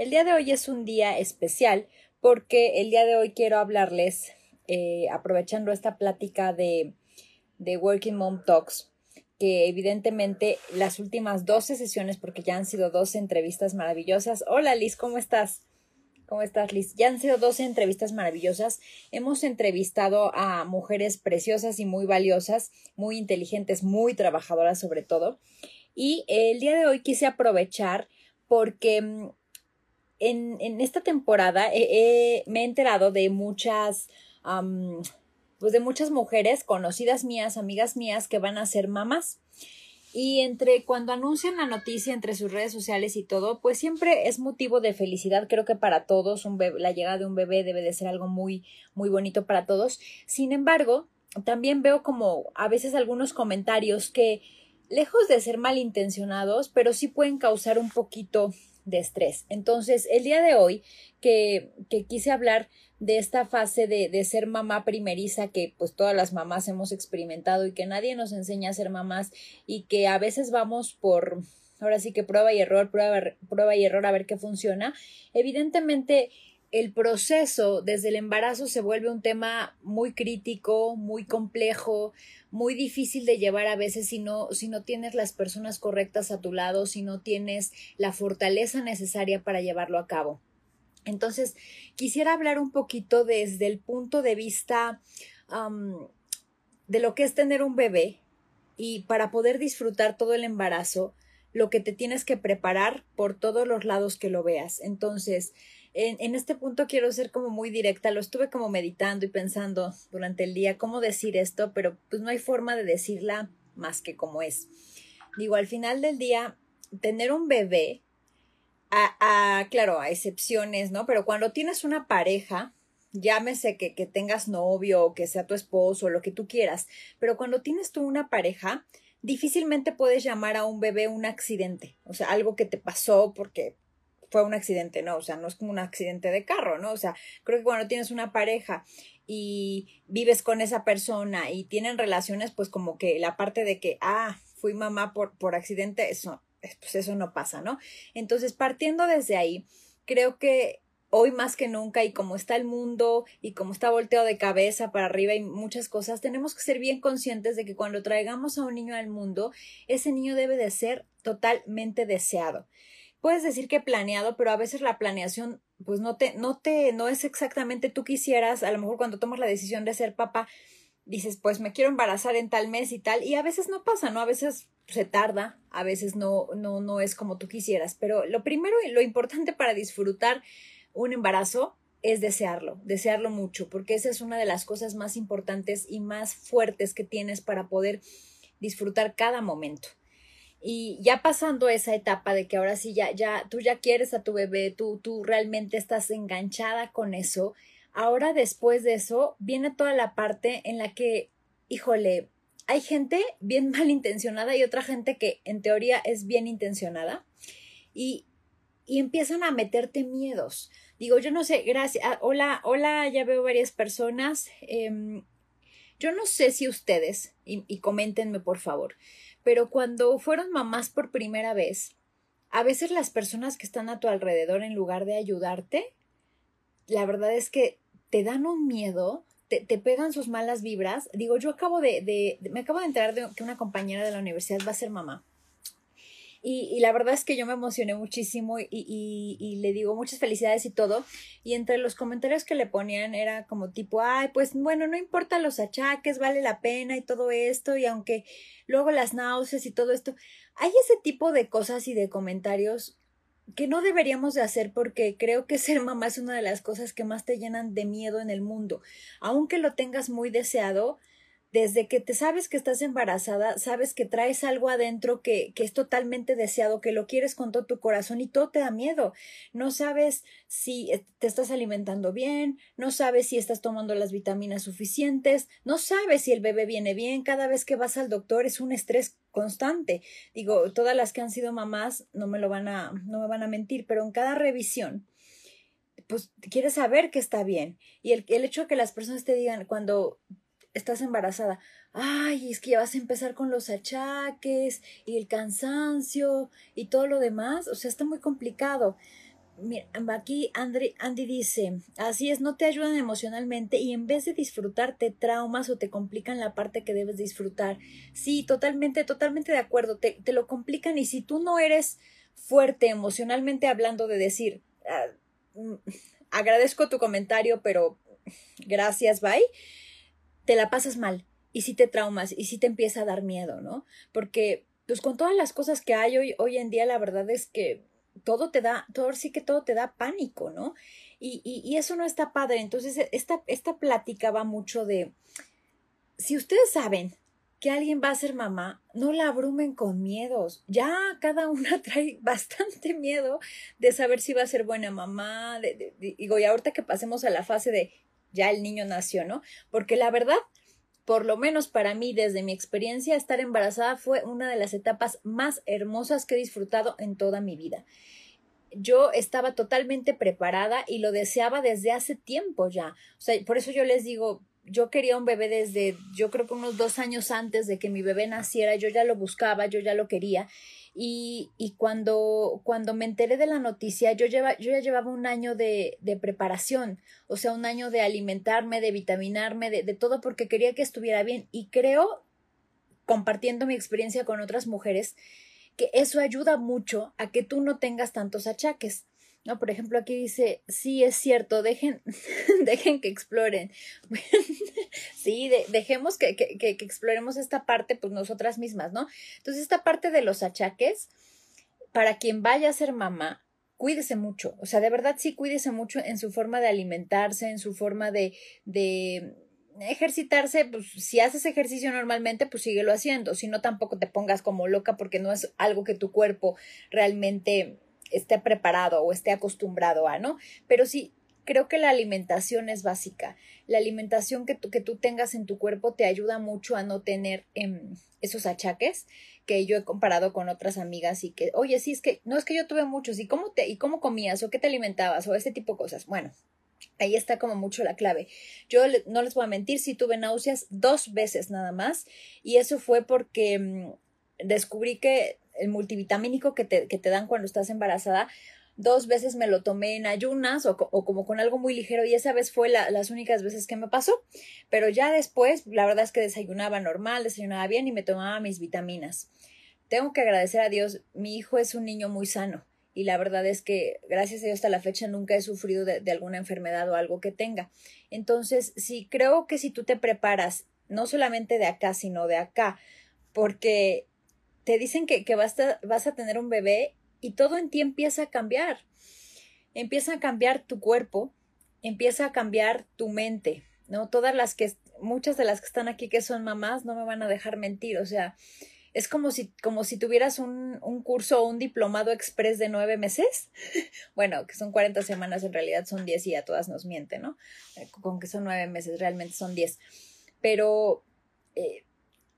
El día de hoy es un día especial porque el día de hoy quiero hablarles, eh, aprovechando esta plática de, de Working Mom Talks, que evidentemente las últimas 12 sesiones, porque ya han sido 12 entrevistas maravillosas. Hola Liz, ¿cómo estás? ¿Cómo estás, Liz? Ya han sido 12 entrevistas maravillosas. Hemos entrevistado a mujeres preciosas y muy valiosas, muy inteligentes, muy trabajadoras sobre todo. Y el día de hoy quise aprovechar porque mm, en, esta temporada me he enterado de muchas, pues de muchas mujeres conocidas mías, amigas mías que van a ser mamás. Y entre cuando anuncian la noticia entre sus redes sociales y todo, pues siempre es motivo de felicidad. Creo que para todos un la llegada de un bebé debe de ser algo muy, muy bonito para todos. Sin embargo, también veo como a veces algunos comentarios que, lejos de ser malintencionados, pero sí pueden causar un poquito de estrés. Entonces, el día de hoy que, que quise hablar de esta fase de, de, ser mamá primeriza que pues todas las mamás hemos experimentado y que nadie nos enseña a ser mamás y que a veces vamos por ahora sí que prueba y error, prueba, prueba y error a ver qué funciona. Evidentemente el proceso desde el embarazo se vuelve un tema muy crítico, muy complejo, muy difícil de llevar a veces si no, si no tienes las personas correctas a tu lado, si no tienes la fortaleza necesaria para llevarlo a cabo. Entonces, quisiera hablar un poquito desde el punto de vista de lo que es tener un bebé y para poder disfrutar todo el embarazo, lo que te tienes que preparar por todos los lados que lo veas. Entonces, en, este punto quiero ser como muy directa, lo estuve como meditando y pensando durante el día cómo decir esto, pero pues no hay forma de decirla más que como es. Digo, al final del día, tener un bebé, a, a claro, a excepciones, ¿no? Pero cuando tienes una pareja, llámese que, que tengas novio o que sea tu esposo, o lo que tú quieras, pero cuando tienes tú una pareja, difícilmente puedes llamar a un bebé un accidente, o sea, algo que te pasó porque fue un accidente, no, o sea, no es como un accidente de carro, ¿no? O sea, creo que cuando tienes una pareja y vives con esa persona y tienen relaciones, pues como que la parte de que, ah, fui mamá por, por accidente, eso, pues eso no pasa, ¿no? Entonces, partiendo desde ahí, creo que hoy más que nunca y como está el mundo y como está volteado de cabeza para arriba y muchas cosas, tenemos que ser bien conscientes de que cuando traigamos a un niño al mundo, ese niño debe de ser totalmente deseado puedes decir que planeado, pero a veces la planeación, pues no te, no te, no es exactamente tú quisieras, a lo mejor cuando tomas la decisión de ser papá, dices, pues me quiero embarazar en tal mes y tal, y a veces no pasa, ¿no? A veces se tarda, a veces no, no, no es como tú quisieras, pero lo primero y lo importante para disfrutar un embarazo es desearlo, desearlo mucho, porque esa es una de las cosas más importantes y más fuertes que tienes para poder disfrutar cada momento. Y ya pasando esa etapa de que ahora sí ya, ya, tú ya quieres a tu bebé, tú, tú realmente estás enganchada con eso. Ahora después de eso viene toda la parte en la que, híjole, hay gente bien malintencionada y otra gente que en teoría es bien intencionada y, y empiezan a meterte miedos. Digo, yo no sé, gracias. Ah, hola, hola, ya veo varias personas. Em, yo no sé si ustedes, y, y coméntenme por favor, pero cuando fueron mamás por primera vez, a veces las personas que están a tu alrededor, en lugar de ayudarte, la verdad es que te dan un miedo, te, te pegan sus malas vibras. Digo, yo acabo de, de, me acabo de enterar de que una compañera de la universidad va a ser mamá. Y, la verdad es que yo me emocioné muchísimo y, y, le digo muchas felicidades y todo. Y entre los comentarios que le ponían era como tipo, ay, pues bueno, no importa los achaques, vale la pena y todo esto. Y aunque luego las náuseas y todo esto, hay ese tipo de cosas y de comentarios que no deberíamos de hacer porque creo que ser mamá es una de las cosas que más te llenan de miedo en el mundo. Aunque lo tengas muy deseado, desde que te sabes que estás embarazada, sabes que traes algo adentro que, que, es totalmente deseado, que lo quieres con todo tu corazón y todo te da miedo. No sabes si te estás alimentando bien, no sabes si estás tomando las vitaminas suficientes, no sabes si el bebé viene bien. Cada vez que vas al doctor es un estrés constante. Digo, todas las que han sido mamás no me lo van a, no me van a mentir, pero en cada revisión pues quieres saber que está bien. Y el, el hecho de que las personas te digan cuando estás embarazada, ay, es que ya vas a empezar con los achaques y el cansancio y todo lo demás, o sea, está muy complicado. mira, aquí Andy, Andy dice, así es, no te ayudan emocionalmente y en vez de disfrutar te traumas o te complican la parte que debes disfrutar. Sí, totalmente, totalmente de acuerdo, te, te lo complican y si tú no eres fuerte emocionalmente hablando de decir, ah, mm, agradezco tu comentario, pero gracias, bye, te la pasas mal y si te traumas y si te empieza a dar miedo, ¿no? Porque pues con todas las cosas que hay hoy, hoy en día, la verdad es que todo te da, todo sí que todo te da pánico, ¿no? Y, y, y eso no está padre. Entonces, esta, esta plática va mucho de, si ustedes saben que alguien va a ser mamá, no la abrumen con miedos. Ya cada una trae bastante miedo de saber si va a ser buena mamá. De, digo, y ahorita que pasemos a la fase de ya el niño nació, ¿no? Porque la verdad, por lo menos para mí, desde mi experiencia, estar embarazada fue una de las etapas más hermosas que he disfrutado en toda mi vida. Yo estaba totalmente preparada y lo deseaba desde hace tiempo ya. O sea, por eso yo les digo, yo quería un bebé desde, yo creo que unos dos años antes de que mi bebé naciera, yo ya lo buscaba, yo ya lo quería. Y, y cuando, cuando me enteré de la noticia, yo, lleva, yo ya llevaba un año de, de preparación, o sea, un año de alimentarme, de vitaminarme, de, de todo porque quería que estuviera bien. Y creo, compartiendo mi experiencia con otras mujeres, que eso ayuda mucho a que tú no tengas tantos achaques. No, por ejemplo, aquí dice, sí, es cierto, dejen, dejen que exploren. sí, dejemos que, que, que, exploremos esta parte, pues nosotras mismas, ¿no? Entonces, esta parte de los achaques, para quien vaya a ser mamá, cuídese mucho. O sea, de verdad sí, cuídese mucho en su forma de alimentarse, en su forma de, de ejercitarse, pues si haces ejercicio normalmente, pues síguelo haciendo. Si no, tampoco te pongas como loca porque no es algo que tu cuerpo realmente esté preparado o esté acostumbrado a, ¿no? Pero sí, creo que la alimentación es básica. La alimentación que tú, que tú tengas en tu cuerpo te ayuda mucho a no tener em, esos achaques que yo he comparado con otras amigas y que, oye, sí, es que, no es que yo tuve muchos, ¿y cómo te, y cómo comías, o qué te alimentabas, o este tipo de cosas? Bueno, ahí está como mucho la clave. Yo no les voy a mentir, sí tuve náuseas dos veces nada más, y eso fue porque mm, descubrí que el multivitamínico que te, que te dan cuando estás embarazada, dos veces me lo tomé en ayunas o, o, como con algo muy ligero y esa vez fue la, las únicas veces que me pasó. Pero ya después, la verdad es que desayunaba normal, desayunaba bien y me tomaba mis vitaminas. Tengo que agradecer a Dios, mi hijo es un niño muy sano y la verdad es que gracias a Dios hasta la fecha nunca he sufrido de, de alguna enfermedad o algo que tenga. Entonces, sí, creo que si tú te preparas, no solamente de acá, sino de acá, porque te dicen que, que vas, a, vas a tener un bebé y todo en ti empieza a cambiar. Empieza a cambiar tu cuerpo, empieza a cambiar tu mente, ¿no? Todas las que, muchas de las que están aquí que son mamás no me van a dejar mentir, o sea, es como si, como si tuvieras un, un curso o un diplomado express de nueve meses. bueno, que son 40 semanas, en realidad son 10 y a todas nos mienten, ¿no? Eh, con que son nueve meses, realmente son 10. Pero eh,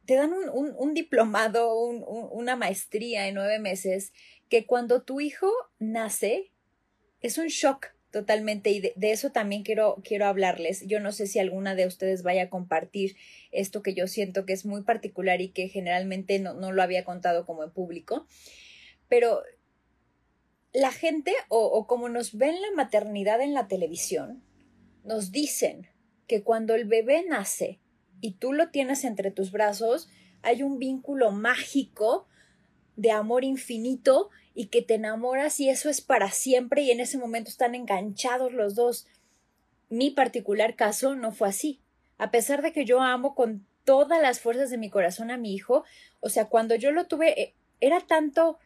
te dan un, un, diplomado, un, una maestría en nueve meses, que cuando tu hijo nace es un shock totalmente y de, eso también quiero, quiero hablarles. Yo no sé si alguna de ustedes vaya a compartir esto que yo siento que es muy particular y que generalmente no, no lo había contado como en público, pero la gente o, o como nos ven la maternidad en la televisión, nos dicen que cuando el bebé nace y tú lo tienes entre tus brazos, hay un vínculo mágico de amor infinito y que te enamoras y eso es para siempre y en ese momento están enganchados los dos. Mi particular caso no fue así. A pesar de que yo amo con todas las fuerzas de mi corazón a mi hijo, o sea, cuando yo lo tuve, eh, era tanto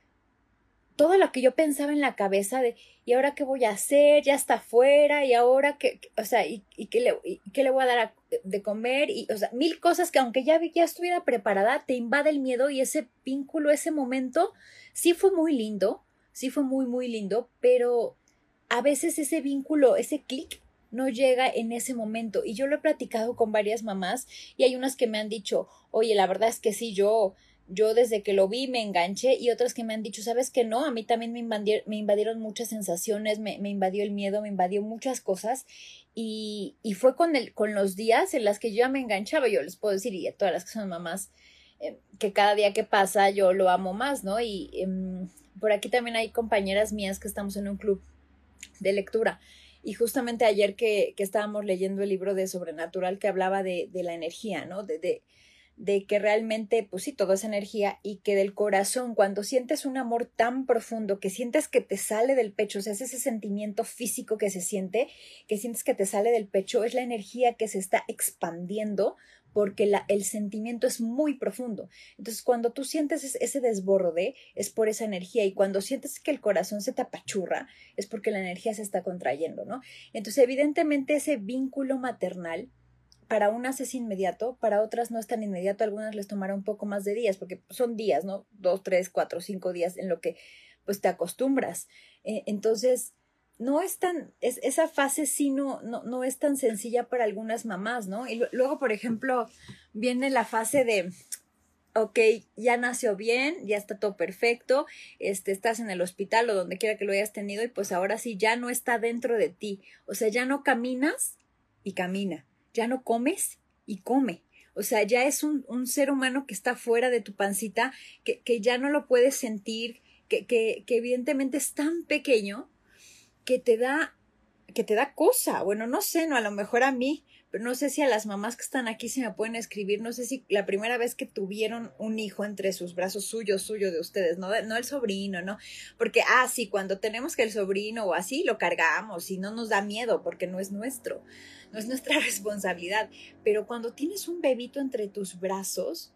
todo lo que yo pensaba en la cabeza de, ¿y ahora qué voy a hacer? Ya está afuera, y ahora qué, o sea, ¿y, y qué, le, qué le voy a dar de comer? Y, o sea, mil cosas que aunque ya, ya estuviera preparada, te invade el miedo y ese vínculo, ese momento, sí fue muy lindo, sí fue muy, muy lindo, pero a veces ese vínculo, ese clic, no llega en ese momento. Y yo lo he platicado con varias mamás y hay unas que me han dicho, oye, la verdad es que sí, yo yo desde que lo vi me enganché y otras que me han dicho, sabes que no, a mí también me, invadieron, me invadieron muchas sensaciones, me, me, invadió el miedo, me invadió muchas cosas y, y, fue con, el, con los días en las que yo ya me enganchaba, yo les puedo decir, y a todas las que son mamás, eh, que cada día que pasa yo lo amo más, ¿no? Y eh, por aquí también hay compañeras mías que estamos en un club de lectura. Y justamente ayer que, que, estábamos leyendo el libro de Sobrenatural que hablaba de, de la energía, ¿no? De, de que realmente, pues sí, todo es energía y que del corazón, cuando sientes un amor tan profundo, que sientes que te sale del pecho, o sea, es ese sentimiento físico que se siente, que sientes que te sale del pecho, es la energía que se está expandiendo porque el sentimiento es muy profundo. Entonces, cuando tú sientes ese desborde, es por esa energía y cuando sientes que el corazón se te apachurra, es porque la energía se está contrayendo, ¿no? Entonces, evidentemente, ese vínculo maternal para unas es inmediato, para otras no es tan inmediato, algunas les tomará un poco más de días, porque son días, ¿no? Dos, tres, cuatro, cinco días en lo que pues te acostumbras. Eh, entonces, no es tan, es, esa fase sí no, no, no es tan sencilla para algunas mamás, ¿no? Y luego, por ejemplo, viene la fase de, ok, ya nació bien, ya está todo perfecto, este, estás en el hospital o donde quiera que lo hayas tenido y pues ahora sí ya no está dentro de ti, o sea, ya no caminas y camina ya no comes y come. O sea, ya es un, un ser humano que está fuera de tu pancita, que, que ya no lo puedes sentir, que, que, que evidentemente es tan pequeño que te da, que te da cosa. Bueno, no sé, no, a lo mejor a mí no sé si a las mamás que están aquí se me pueden escribir, no sé si la primera vez que tuvieron un hijo entre sus brazos suyo, suyo de ustedes, no, no el sobrino, ¿no? Porque, ah, sí, cuando tenemos que el sobrino o así, lo cargamos y no nos da miedo porque no es nuestro, no es nuestra responsabilidad, pero cuando tienes un bebito entre tus brazos,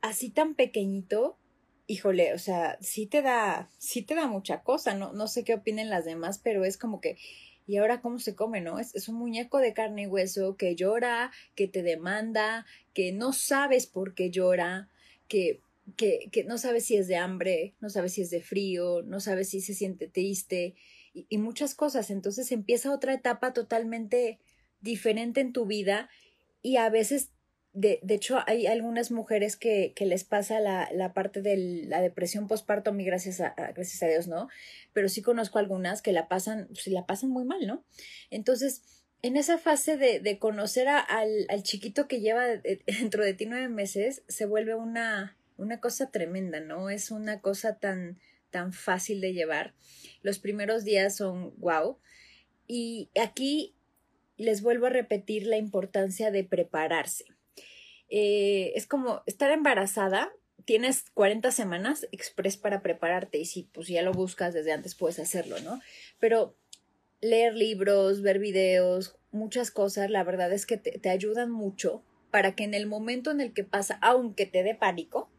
así tan pequeñito, híjole, o sea, sí te da, sí te da mucha cosa, no, no sé qué opinen las demás, pero es como que y ahora cómo se come, ¿no? Es, es, un muñeco de carne y hueso que llora, que te demanda, que no sabes por qué llora, que, que, que no sabes si es de hambre, no sabes si es de frío, no sabes si se siente triste y, y muchas cosas. Entonces empieza otra etapa totalmente diferente en tu vida y a veces de, de, hecho, hay algunas mujeres que, que les pasa la, la, parte de la depresión postparto, a gracias a, gracias a Dios, ¿no? Pero sí conozco algunas que la pasan, pues, la pasan muy mal, ¿no? Entonces, en esa fase de, de conocer a, al, al, chiquito que lleva dentro de ti nueve meses, se vuelve una, una cosa tremenda, ¿no? Es una cosa tan, tan fácil de llevar. Los primeros días son wow. Y aquí les vuelvo a repetir la importancia de prepararse eh, es como estar embarazada, tienes 40 semanas express para prepararte y si pues ya lo buscas desde antes puedes hacerlo, ¿no? Pero leer libros, ver videos, muchas cosas, la verdad es que te, te ayudan mucho para que en el momento en el que pasa, aunque te dé pánico,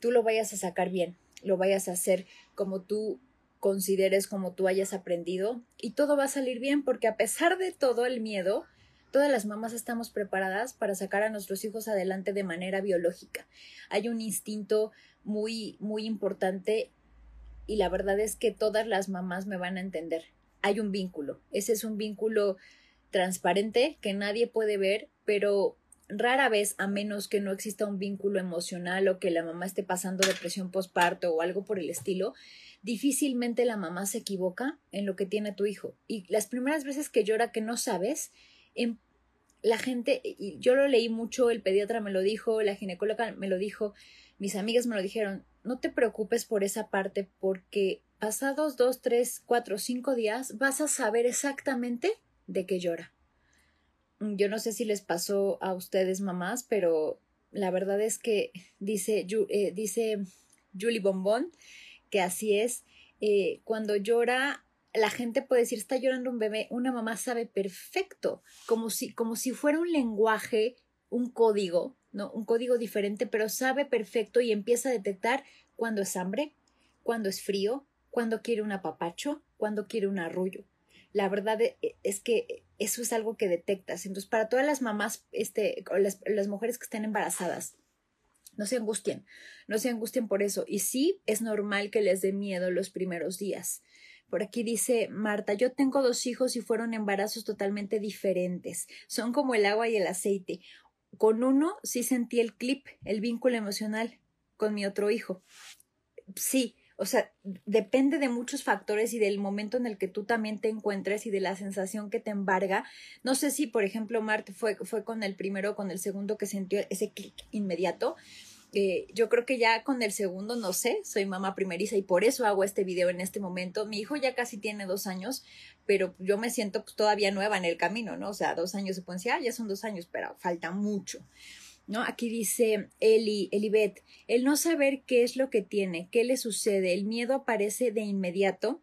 tú lo vayas a sacar bien, lo vayas a hacer como tú consideres, como tú hayas aprendido y todo va a salir bien porque a pesar de todo el miedo, Todas las mamás estamos preparadas para sacar a nuestros hijos adelante de manera biológica. Hay un instinto muy, muy importante y la verdad es que todas las mamás me van a entender. Hay un vínculo. Ese es un vínculo transparente que nadie puede ver, pero rara vez, a menos que no exista un vínculo emocional o que la mamá esté pasando depresión postparto o algo por el estilo, difícilmente la mamá se equivoca en lo que tiene tu hijo. Y las primeras veces que llora que no sabes, en la gente, yo lo leí mucho, el pediatra me lo dijo, la ginecóloga me lo dijo, mis amigas me lo dijeron, no te preocupes por esa parte porque pasados dos, tres, cuatro, cinco días vas a saber exactamente de qué llora. Yo no sé si les pasó a ustedes mamás, pero la verdad es que dice, eh, dice Julie Bombón que así es. Eh, cuando llora la gente puede decir, está llorando un bebé, una mamá sabe perfecto, como si, como si fuera un lenguaje, un código, ¿no? Un código diferente, pero sabe perfecto y empieza a detectar cuando es hambre, cuando es frío, cuando quiere un apapacho, cuando quiere un arrullo. La verdad e, e, es que eso es algo que detectas. Entonces, para todas las mamás, este, las, las mujeres que están embarazadas, no se angustien, no se angustien por eso. Y sí, es normal que les dé miedo los primeros días. Por aquí dice Marta, yo tengo dos hijos y fueron embarazos totalmente diferentes. Son como el agua y el aceite. Con uno sí sentí el clip, el vínculo emocional. Con mi otro hijo. Sí, o sea, depende de muchos factores y del momento en el que tú también te encuentres y de la sensación que te embarga. No sé si, por ejemplo, Marta fue, fue con el primero o con el segundo que sintió ese clic inmediato, Eh, yo creo que ya con el segundo, no sé, soy mamá primeriza y por eso hago este video en este momento. Mi hijo ya casi tiene dos años, pero yo me siento pues, todavía nueva en el camino, ¿no? O sea, dos años se pueden decir, ah, ya son dos años, pero falta mucho. ¿no? Aquí dice Eli, Elibet, el no saber qué es lo que tiene, qué le sucede, el miedo aparece de inmediato,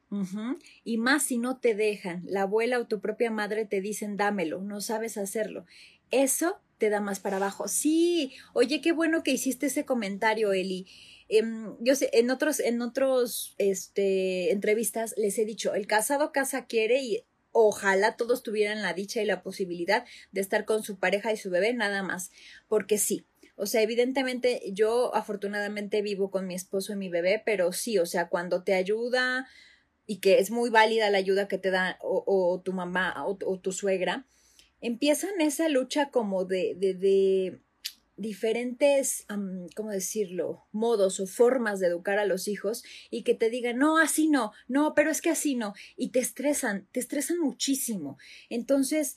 y más si no te dejan, la abuela o tu propia madre te dicen dámelo, no sabes hacerlo. Eso te da más para abajo. Sí, oye, qué bueno que hiciste ese comentario, Eli. Em, yo sé, en otros, en otros este, entrevistas les he dicho, el casado casa quiere y ojalá todos tuvieran la dicha y la posibilidad de estar con su pareja y su bebé, nada más, porque sí. O sea, evidentemente yo afortunadamente vivo con mi esposo y mi bebé, pero sí, o sea, cuando te ayuda y que es muy válida la ayuda que te da o, tu mamá o, tu suegra, empiezan esa lucha como de, de, de diferentes, ¿cómo decirlo?, modos o formas de educar a los hijos y que te digan, no, así no, no, pero es que así no, y te estresan, te estresan muchísimo. Entonces,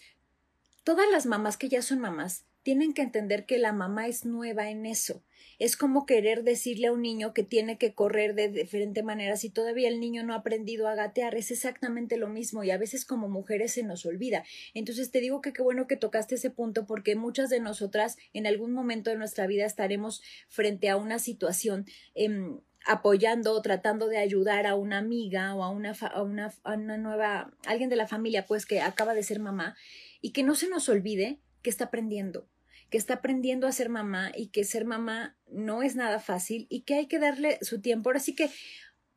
todas las mamás que ya son mamás tienen que entender que la mamá es nueva en eso. Es como querer decirle a un niño que tiene que correr de diferente manera si todavía el niño no ha aprendido a gatear. Es exactamente lo mismo y a veces como mujeres se nos olvida. Entonces te digo que qué bueno que tocaste ese punto porque muchas de nosotras en algún momento de nuestra vida estaremos frente a una situación em, apoyando o tratando de ayudar a una amiga o a una, a una, a una nueva, alguien de la familia pues que acaba de ser mamá y que no se nos olvide que está aprendiendo que está aprendiendo a ser mamá y que ser mamá no es nada fácil y que hay que darle su tiempo. Ahora sí que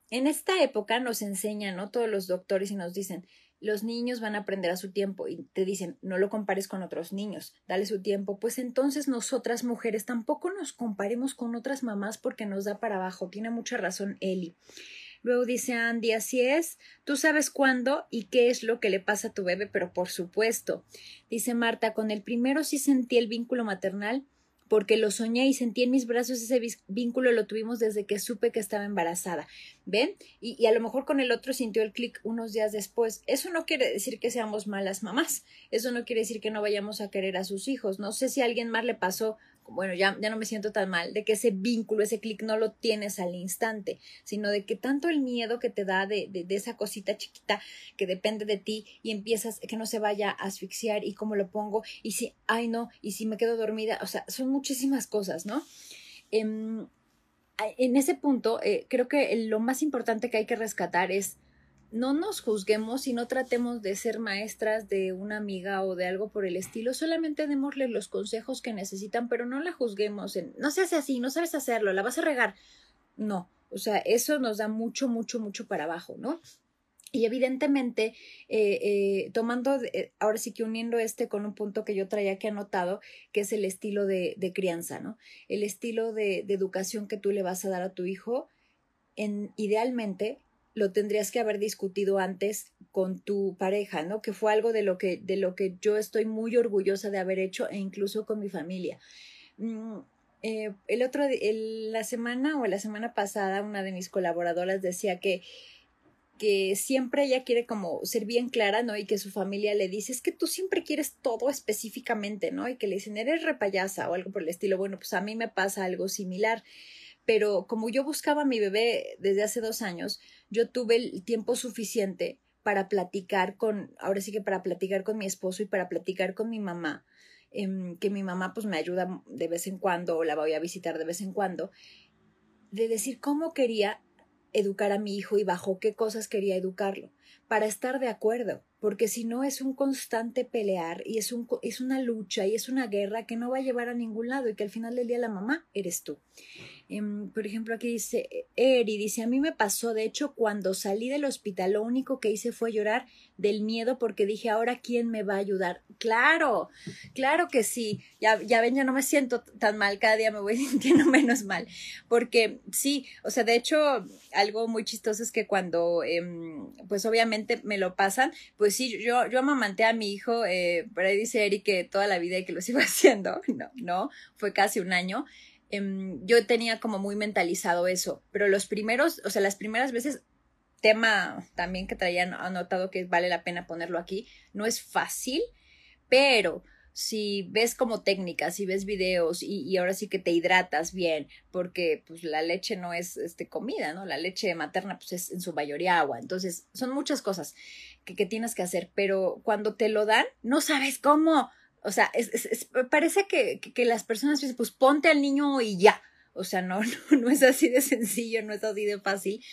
en esta época nos enseñan, ¿no? Todos los doctores y nos dicen, los niños van a aprender a su tiempo y te dicen, no lo compares con otros niños, dale su tiempo. Pues entonces nosotras mujeres tampoco nos comparemos con otras mamás porque nos da para abajo. Tiene mucha razón Eli. Luego dice Andy, así es, tú sabes cuándo y qué es lo que le pasa a tu bebé, pero por supuesto. Dice Marta, con el primero sí sentí el vínculo maternal porque lo soñé y sentí en mis brazos ese vínculo, lo tuvimos desde que supe que estaba embarazada. ¿Ven? Y, y a lo mejor con el otro sintió el clic unos días después. Eso no quiere decir que seamos malas mamás. Eso no quiere decir que no vayamos a querer a sus hijos. No sé si a alguien más le pasó bueno, ya, ya no me siento tan mal, de que ese vínculo, ese clic no lo tienes al instante, sino de que tanto el miedo que te da de, de, esa cosita chiquita que depende de ti y empiezas que no se vaya a asfixiar y cómo lo pongo y si, ay no, y si me quedo dormida, o sea, son muchísimas cosas, ¿no? en, en ese punto, eh, creo que lo más importante que hay que rescatar es no nos juzguemos y no tratemos de ser maestras de una amiga o de algo por el estilo, solamente démosle los consejos que necesitan, pero no la juzguemos en no se hace así, no sabes hacerlo, la vas a regar. No, o sea, eso nos da mucho, mucho, mucho para abajo, ¿no? Y evidentemente, eh, eh, tomando, eh, ahora sí que uniendo este con un punto que yo traía que anotado, que es el estilo de, de crianza, ¿no? El estilo de, de educación que tú le vas a dar a tu hijo, en, idealmente lo tendrías que haber discutido antes con tu pareja, ¿no? Que fue algo de lo que, de lo que yo estoy muy orgullosa de haber hecho e incluso con mi familia. Mm, eh, el otro, el, la semana o la semana pasada, una de mis colaboradoras decía que que siempre ella quiere como ser bien clara, ¿no? Y que su familia le dice, es que tú siempre quieres todo específicamente, ¿no? Y que le dicen, eres repayasa o algo por el estilo. Bueno, pues a mí me pasa algo similar pero como yo buscaba a mi bebé desde hace dos años, yo tuve el tiempo suficiente para platicar con, ahora sí que para platicar con mi esposo y para platicar con mi mamá, em, que mi mamá pues me ayuda de vez en cuando o la voy a visitar de vez en cuando, de decir cómo quería educar a mi hijo y bajo qué cosas quería educarlo, para estar de acuerdo, porque si no es un constante pelear y es, un, es una lucha y es una guerra que no va a llevar a ningún lado y que al final del día la mamá eres tú. Em, por ejemplo, aquí dice Eri, dice, a mí me pasó, de hecho, cuando salí del hospital, lo único que hice fue llorar del miedo porque dije, ahora, ¿quién me va a ayudar? Claro, claro que sí. Ya, ya ven, ya no me siento tan mal, cada día me voy sintiendo menos mal. Porque sí, o sea, de hecho, algo muy chistoso es que cuando, em, pues obviamente me lo pasan, pues sí, yo, yo amamanté a mi hijo, eh, por ahí dice Eri que toda la vida y que lo sigo haciendo. No, no, fue casi un año. Em, yo tenía como muy mentalizado eso, pero los primeros, o sea, las primeras veces, tema también que traían anotado que vale la pena ponerlo aquí, no es fácil, pero si ves como técnicas, si ves videos y, y, ahora sí que te hidratas bien, porque pues la leche no es este, comida, ¿no? La leche materna pues es en su mayoría agua. Entonces, son muchas cosas que, que tienes que hacer, pero cuando te lo dan, no sabes cómo. O sea, es, parece que, que, las personas dicen, pues ponte al niño y ya. O sea, no, no, no es así de sencillo, no es así de fácil.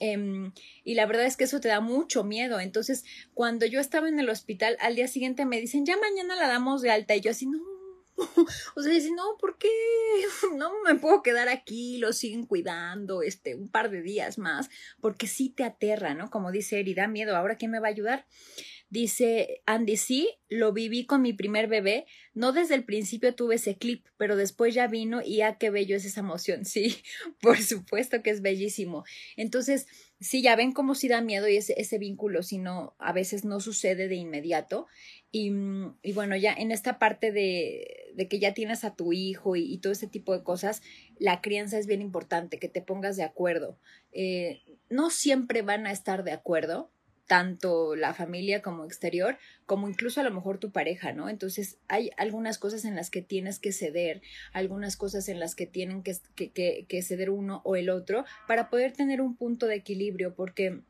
Eh, y la verdad es que eso te da mucho miedo. Entonces, cuando yo estaba en el hospital, al día siguiente me dicen, ya mañana la damos de alta. Y yo así, no. O sea, dice, no, ¿por qué? No me puedo quedar aquí, lo siguen cuidando, este, un par de días más, porque sí te aterra, ¿no? Como dice Eri, da miedo, ¿ahora quién me va a ayudar? Dice Andy, sí, lo viví con mi primer bebé. No desde el principio tuve ese clip, pero después ya vino y ah, qué bello es esa emoción. Sí, por supuesto que es bellísimo. Entonces, sí, ya ven cómo sí da miedo y ese, vínculo, si no, a veces no sucede de inmediato. Y, y bueno, ya en esta parte de, de, que ya tienes a tu hijo y, y, todo ese tipo de cosas, la crianza es bien importante, que te pongas de acuerdo. Eh, no siempre van a estar de acuerdo, tanto la familia como exterior, como incluso a lo mejor tu pareja, ¿no? Entonces hay algunas cosas en las que tienes que ceder, algunas cosas en las que tienen que, que, que ceder uno o el otro para poder tener un punto de equilibrio, porque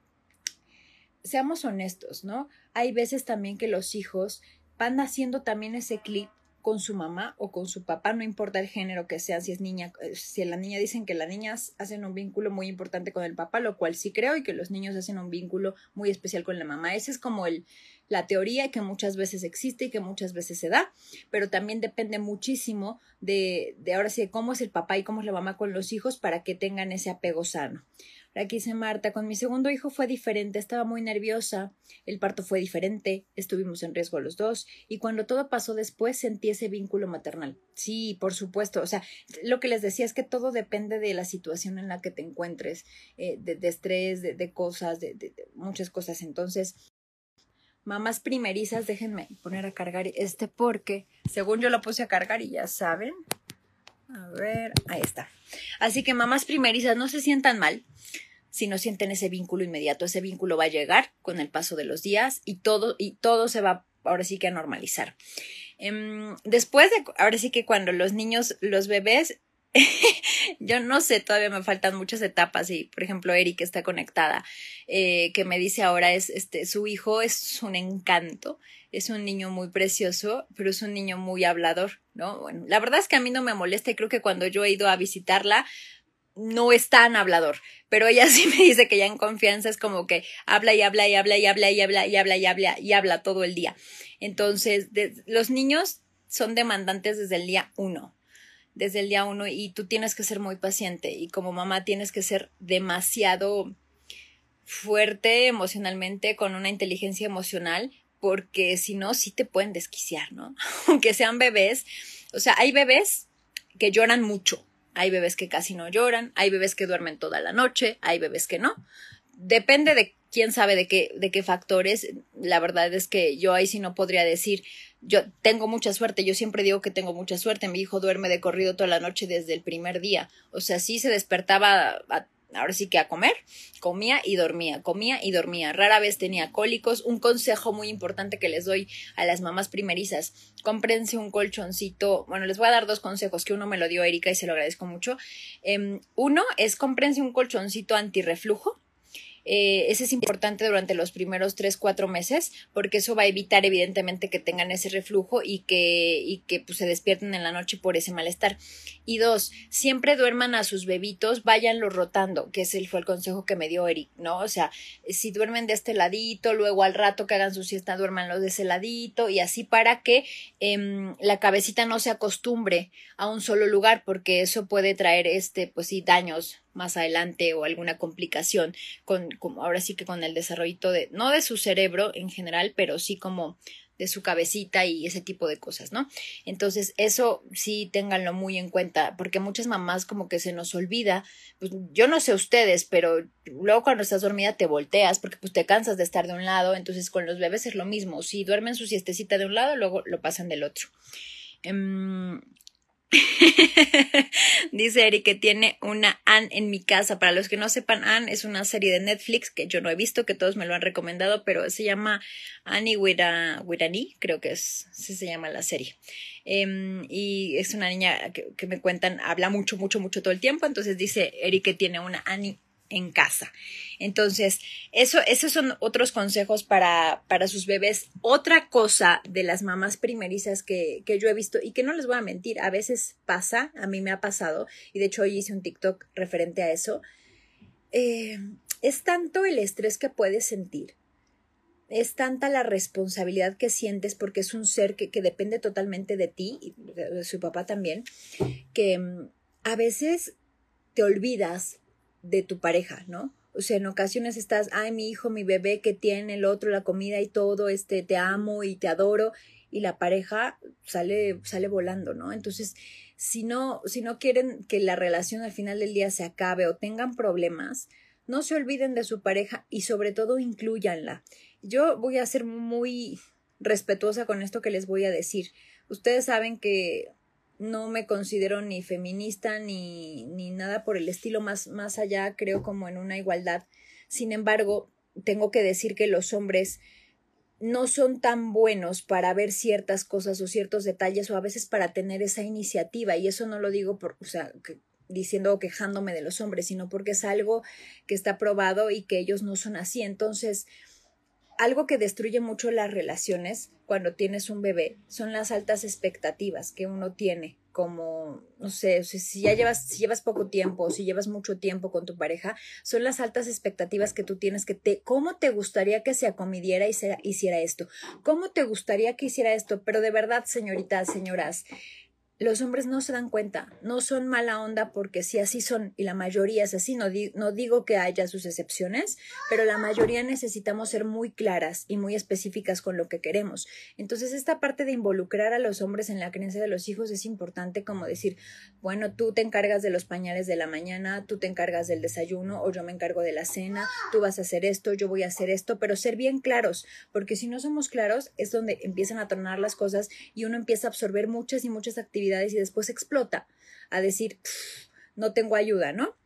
seamos honestos, ¿no? Hay veces también que los hijos van haciendo también ese clip con su mamá o con su papá, no importa el género que sea, si es niña, eh, si la niña dicen que las niñas hacen un vínculo muy importante con el papá, lo cual sí creo, y que los niños hacen un vínculo muy especial con la mamá. Esa es como el, la teoría que muchas veces existe y que muchas veces se da, pero también depende muchísimo de, de ahora sí de cómo es el papá y cómo es la mamá con los hijos para que tengan ese apego sano. Aquí dice Marta, con mi segundo hijo fue diferente, estaba muy nerviosa, el parto fue diferente, estuvimos en riesgo los dos, y cuando todo pasó después sentí ese vínculo maternal. Sí, por supuesto, o sea, lo que les decía es que todo depende de la situación en la que te encuentres, eh, de, estrés, de, de cosas, de, de muchas cosas. Entonces, mamás primerizas, déjenme poner a cargar este porque, según yo lo puse a cargar y ya saben. A ver, ahí está. Así que mamás primerizas, no se sientan mal si no sienten ese vínculo inmediato. Ese vínculo va a llegar con el paso de los días y todo, y todo se va ahora sí que a normalizar. Um, después de, ahora sí que cuando los niños, los bebés, yo no sé, todavía me faltan muchas etapas y, por ejemplo, Eric está conectada, eh, que me dice ahora es, este, su hijo es un encanto, es un niño muy precioso, pero es un niño muy hablador, ¿no? Bueno, la verdad es que a mí no me molesta y creo que cuando yo he ido a visitarla, no es tan hablador, pero ella sí me dice que ya en confianza es como que habla y habla y habla y habla y habla y habla y habla y habla todo el día. Entonces, los niños son demandantes desde el día uno, desde el día uno y tú tienes que ser muy paciente y como mamá tienes que ser demasiado fuerte emocionalmente, con una inteligencia emocional, porque si no, sí te pueden desquiciar, ¿no? Aunque sean bebés, o sea, hay bebés que lloran mucho, hay bebés que casi no lloran, hay bebés que duermen toda la noche, hay bebés que no. Depende de quién sabe de qué, de qué factores. La verdad es que yo ahí sí no podría decir, yo tengo mucha suerte, yo siempre digo que tengo mucha suerte, mi hijo duerme de corrido toda la noche desde el primer día. O sea, sí se despertaba a ahora sí que a comer, comía y dormía, comía y dormía. Rara vez tenía cólicos. Un consejo muy importante que les doy a las mamás primerizas, cómprense un colchoncito. Bueno, les voy a dar dos consejos, que uno me lo dio Erika y se lo agradezco mucho. Um, uno es cómprense un colchoncito antirreflujo eh, ese es importante durante los primeros tres, cuatro meses, porque eso va a evitar evidentemente que tengan ese reflujo y que, y que pues, se despierten en la noche por ese malestar. Y dos, siempre duerman a sus bebitos, váyanlo rotando, que ese fue el consejo que me dio Eric, ¿no? O sea, si duermen de este ladito, luego al rato que hagan su siesta, duermanlos de ese ladito y así para que eh, la cabecita no se acostumbre a un solo lugar, porque eso puede traer este, pues sí, daños más adelante o alguna complicación con, como ahora sí que con el desarrollo de, no de su cerebro en general, pero sí como de su cabecita y ese tipo de cosas, ¿no? Entonces, eso sí ténganlo muy en cuenta, porque muchas mamás como que se nos olvida, pues yo no sé ustedes, pero luego cuando estás dormida te volteas porque pues te cansas de estar de un lado, entonces con los bebés es lo mismo, si duermen su siestecita de un lado, luego lo pasan del otro. Um, Dice Eri que tiene una Anne en mi casa. Para los que no sepan, Anne es una serie de Netflix que yo no he visto, que todos me lo han recomendado, pero se llama Annie with, a, creo que es, así se llama la serie. Em, y es una niña que, que, me cuentan, habla mucho, mucho, mucho todo el tiempo. Entonces dice Eri que tiene una Annie en casa. Entonces, eso, esos son otros consejos para, para sus bebés. Otra cosa de las mamás primerizas que, que, yo he visto y que no les voy a mentir, a veces pasa, a mí me ha pasado, y de hecho hoy hice un TikTok referente a eso, eh, es tanto el estrés que puedes sentir. Es tanta la responsabilidad que sientes porque es un ser que, que depende totalmente de ti y de su papá también, que mm, a veces te olvidas de tu pareja, ¿no? O sea, en ocasiones estás, ay, mi hijo, mi bebé que tiene el otro, la comida y todo, este, te amo y te adoro, y la pareja sale, sale volando, ¿no? Entonces, si no, si no quieren que la relación al final del día se acabe o tengan problemas, no se olviden de su pareja y sobre todo incluyanla. Yo voy a ser muy respetuosa con esto que les voy a decir. Ustedes saben que no me considero ni feminista ni, ni nada por el estilo más, más allá, creo como en una igualdad. Sin embargo, tengo que decir que los hombres no son tan buenos para ver ciertas cosas o ciertos detalles o a veces para tener esa iniciativa y eso no lo digo por, o sea, diciendo o quejándome de los hombres, sino porque es algo que está probado y que ellos no son así. Entonces, algo que destruye mucho las relaciones cuando tienes un bebé son las altas expectativas que uno tiene como no sé si ya llevas si llevas poco tiempo o si llevas mucho tiempo con tu pareja son las altas expectativas que tú tienes que te cómo te gustaría que se acomidiera y se hiciera esto cómo te gustaría que hiciera esto pero de verdad señoritas señoras los hombres no se dan cuenta, no son mala onda porque si así son y la mayoría es así, no, digo que haya sus excepciones, pero la mayoría necesitamos ser muy claras y muy específicas con lo que queremos. Entonces esta parte de involucrar a los hombres en la creencia de los hijos es importante como decir, bueno, tú te encargas de los pañales de la mañana, tú te encargas del desayuno o yo me encargo de la cena, tú vas a hacer esto, yo voy a hacer esto, pero ser bien claros, porque si no somos claros es donde empiezan a tornar las cosas y uno empieza a absorber muchas y muchas actividades y después explota a decir, no tengo ayuda, ¿no?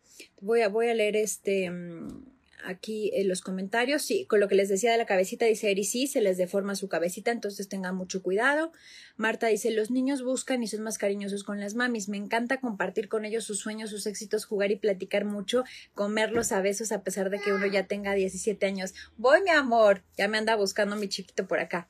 Voy a, voy a leer este mm, aquí en los comentarios. Sí, con lo que les decía de la cabecita, dice Eri, sí, se les deforma su cabecita, entonces tengan mucho cuidado. Marta dice, los niños buscan y son más cariñosos con las mamis. Me encanta compartir con ellos sus sueños, sus éxitos, jugar y platicar mucho, comerlos a besos a pesar de que uno ya tenga 17 años. Voy, mi amor, ya me anda buscando mi chiquito por acá.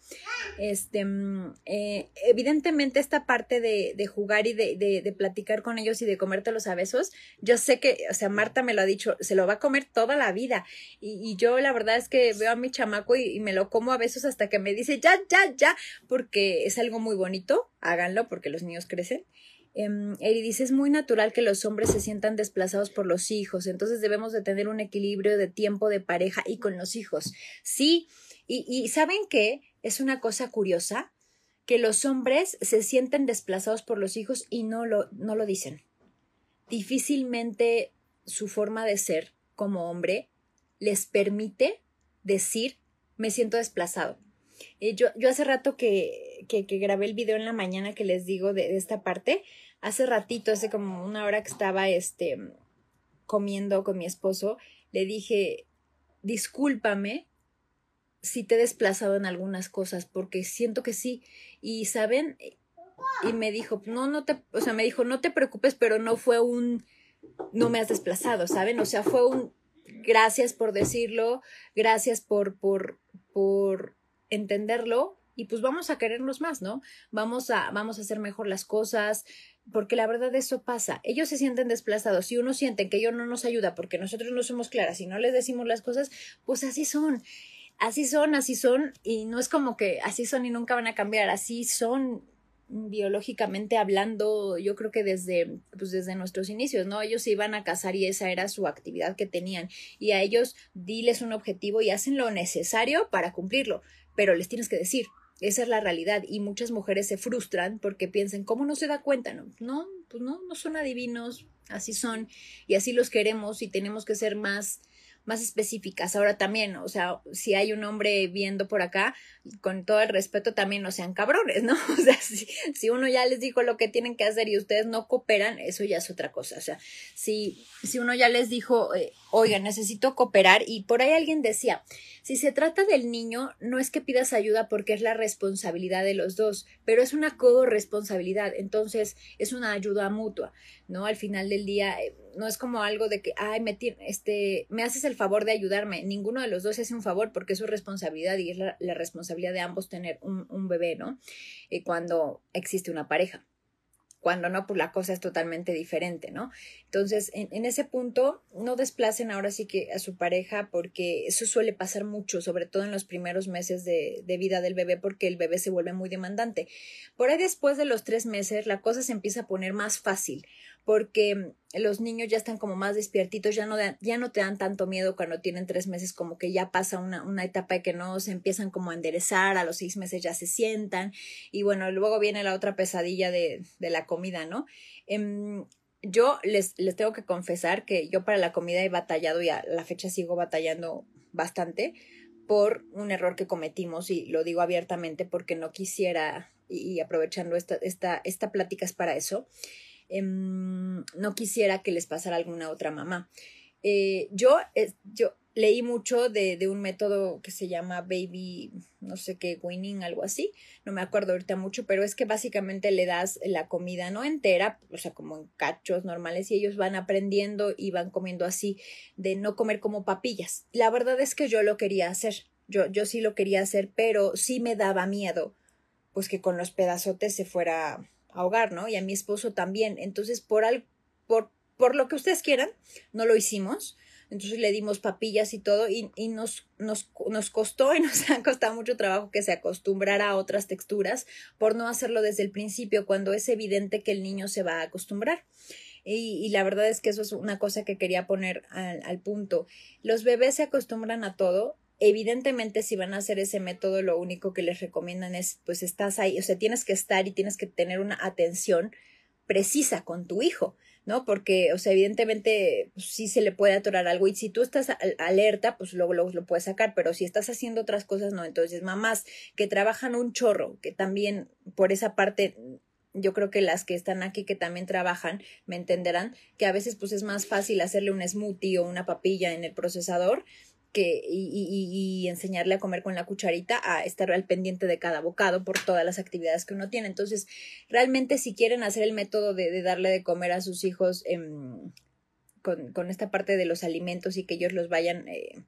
Este, mm, eh, evidentemente esta parte de, de jugar y de, de, de, platicar con ellos y de comértelos a besos, yo sé que, o sea, Marta me lo ha dicho, se lo va a comer toda la vida. Y, yo la verdad es que veo a mi chamaco y, me lo como a besos hasta que me dice, ya, ya, ya, porque es algo muy bonito, háganlo porque los niños crecen. Eh, Eri dice, es muy natural que los hombres se sientan desplazados por los hijos, entonces debemos de tener un equilibrio de tiempo de pareja y con los hijos. Sí, y, y ¿saben qué? Es una cosa curiosa que los hombres se sienten desplazados por los hijos y no lo, no lo dicen. Difícilmente su forma de ser como hombre les permite decir me siento desplazado. Yo, yo hace rato que, que, grabé el video en la mañana que les digo de, de, esta parte, hace ratito, hace como una hora que estaba este, comiendo con mi esposo, le dije, discúlpame si te he desplazado en algunas cosas, porque siento que sí. Y, ¿saben? Y me dijo, no, no te, o sea, me dijo, no te preocupes, pero no fue un, no me has desplazado, ¿saben? O sea, fue un, gracias por decirlo, gracias por, por, por entenderlo y pues vamos a querernos más, ¿no? Vamos a, vamos a hacer mejor las cosas, porque la verdad eso pasa. Ellos se sienten desplazados. y uno siente que ellos no nos ayuda porque nosotros no somos claras y no les decimos las cosas, pues así son. Así son, así son, y no es como que así son y nunca van a cambiar, así son biológicamente hablando, yo creo que desde, pues desde nuestros inicios, ¿no? Ellos se iban a casar y esa era su actividad que tenían. Y a ellos diles un objetivo y hacen lo necesario para cumplirlo, pero les tienes que decir. Esa es la realidad y muchas mujeres se frustran porque piensan, ¿cómo no se da cuenta? No, no, pues no, no son adivinos, así son y así los queremos y tenemos que ser más más específicas. Ahora también, o sea, si hay un hombre viendo por acá, con todo el respeto, también no sean cabrones, ¿no? O sea, si, uno ya les dijo lo que tienen que hacer y ustedes no cooperan, eso ya es otra cosa. O sea, si, si uno ya les dijo, eh, oiga, necesito cooperar, y por ahí alguien decía, si se trata del niño, no es que pidas ayuda porque es la responsabilidad de los dos, pero es una corresponsabilidad, entonces es una ayuda mutua, ¿no? Al final del día, eh, no es como algo de que, ay, me, este, me haces el favor de ayudarme. Ninguno de los dos hace un favor porque es su responsabilidad y es la, responsabilidad de ambos tener un, un bebé, ¿no? Y cuando existe una pareja cuando no, pues la cosa es totalmente diferente, ¿no? Entonces, en, ese punto, no desplacen ahora sí que a su pareja porque eso suele pasar mucho, sobre todo en los primeros meses de, de, vida del bebé, porque el bebé se vuelve muy demandante. Por ahí después de los tres meses, la cosa se empieza a poner más fácil, porque los niños ya están como más despiertitos, ya no, ya no te dan tanto miedo cuando tienen tres meses, como que ya pasa una, una etapa de que no se empiezan como a enderezar, a los seis meses ya se sientan, y bueno, luego viene la otra pesadilla de, de la comida, ¿no? Em, yo les, les tengo que confesar que yo para la comida he batallado y a la fecha sigo batallando bastante por un error que cometimos y lo digo abiertamente porque no quisiera y, aprovechando esta, esta, esta plática es para eso. Em, no quisiera que les pasara alguna otra mamá. Eh, yo, yo leí mucho de, un método que se llama baby, no sé qué, winning, algo así, no me acuerdo ahorita mucho, pero es que básicamente le das la comida no entera, o sea, como en cachos normales, y ellos van aprendiendo y van comiendo así, de no comer como papillas. La verdad es que yo lo quería hacer, yo, yo sí lo quería hacer, pero sí me daba miedo, pues que con los pedazotes se fuera ahogar, ¿no? Y a mi esposo también. Entonces, por, al, por, por lo que ustedes quieran, no lo hicimos. Entonces le dimos papillas y todo y, y nos, nos, nos, costó y nos ha costado mucho trabajo que se acostumbrara a otras texturas por no hacerlo desde el principio cuando es evidente que el niño se va a acostumbrar. Y, la verdad es que eso es una cosa que quería poner al, al punto. Los bebés se acostumbran a todo Evidentemente, si van a hacer ese método, lo único que les recomiendan es, pues estás ahí, o sea, tienes que estar y tienes que tener una atención precisa con tu hijo, ¿no? Porque, o sea, evidentemente pues, sí se le puede atorar algo y si tú estás alerta, pues luego, luego lo puedes sacar, pero si estás haciendo otras cosas, no. Entonces, mamás que trabajan un chorro, que también por esa parte yo creo que las que están aquí que también trabajan me entenderán que a veces pues es más fácil hacerle un smoothie o una papilla en el procesador que, y, y, enseñarle a comer con la cucharita a estar al pendiente de cada bocado por todas las actividades que uno tiene. Entonces, realmente si quieren hacer el método de, de darle de comer a sus hijos em, con, con, esta parte de los alimentos y que ellos los vayan eh,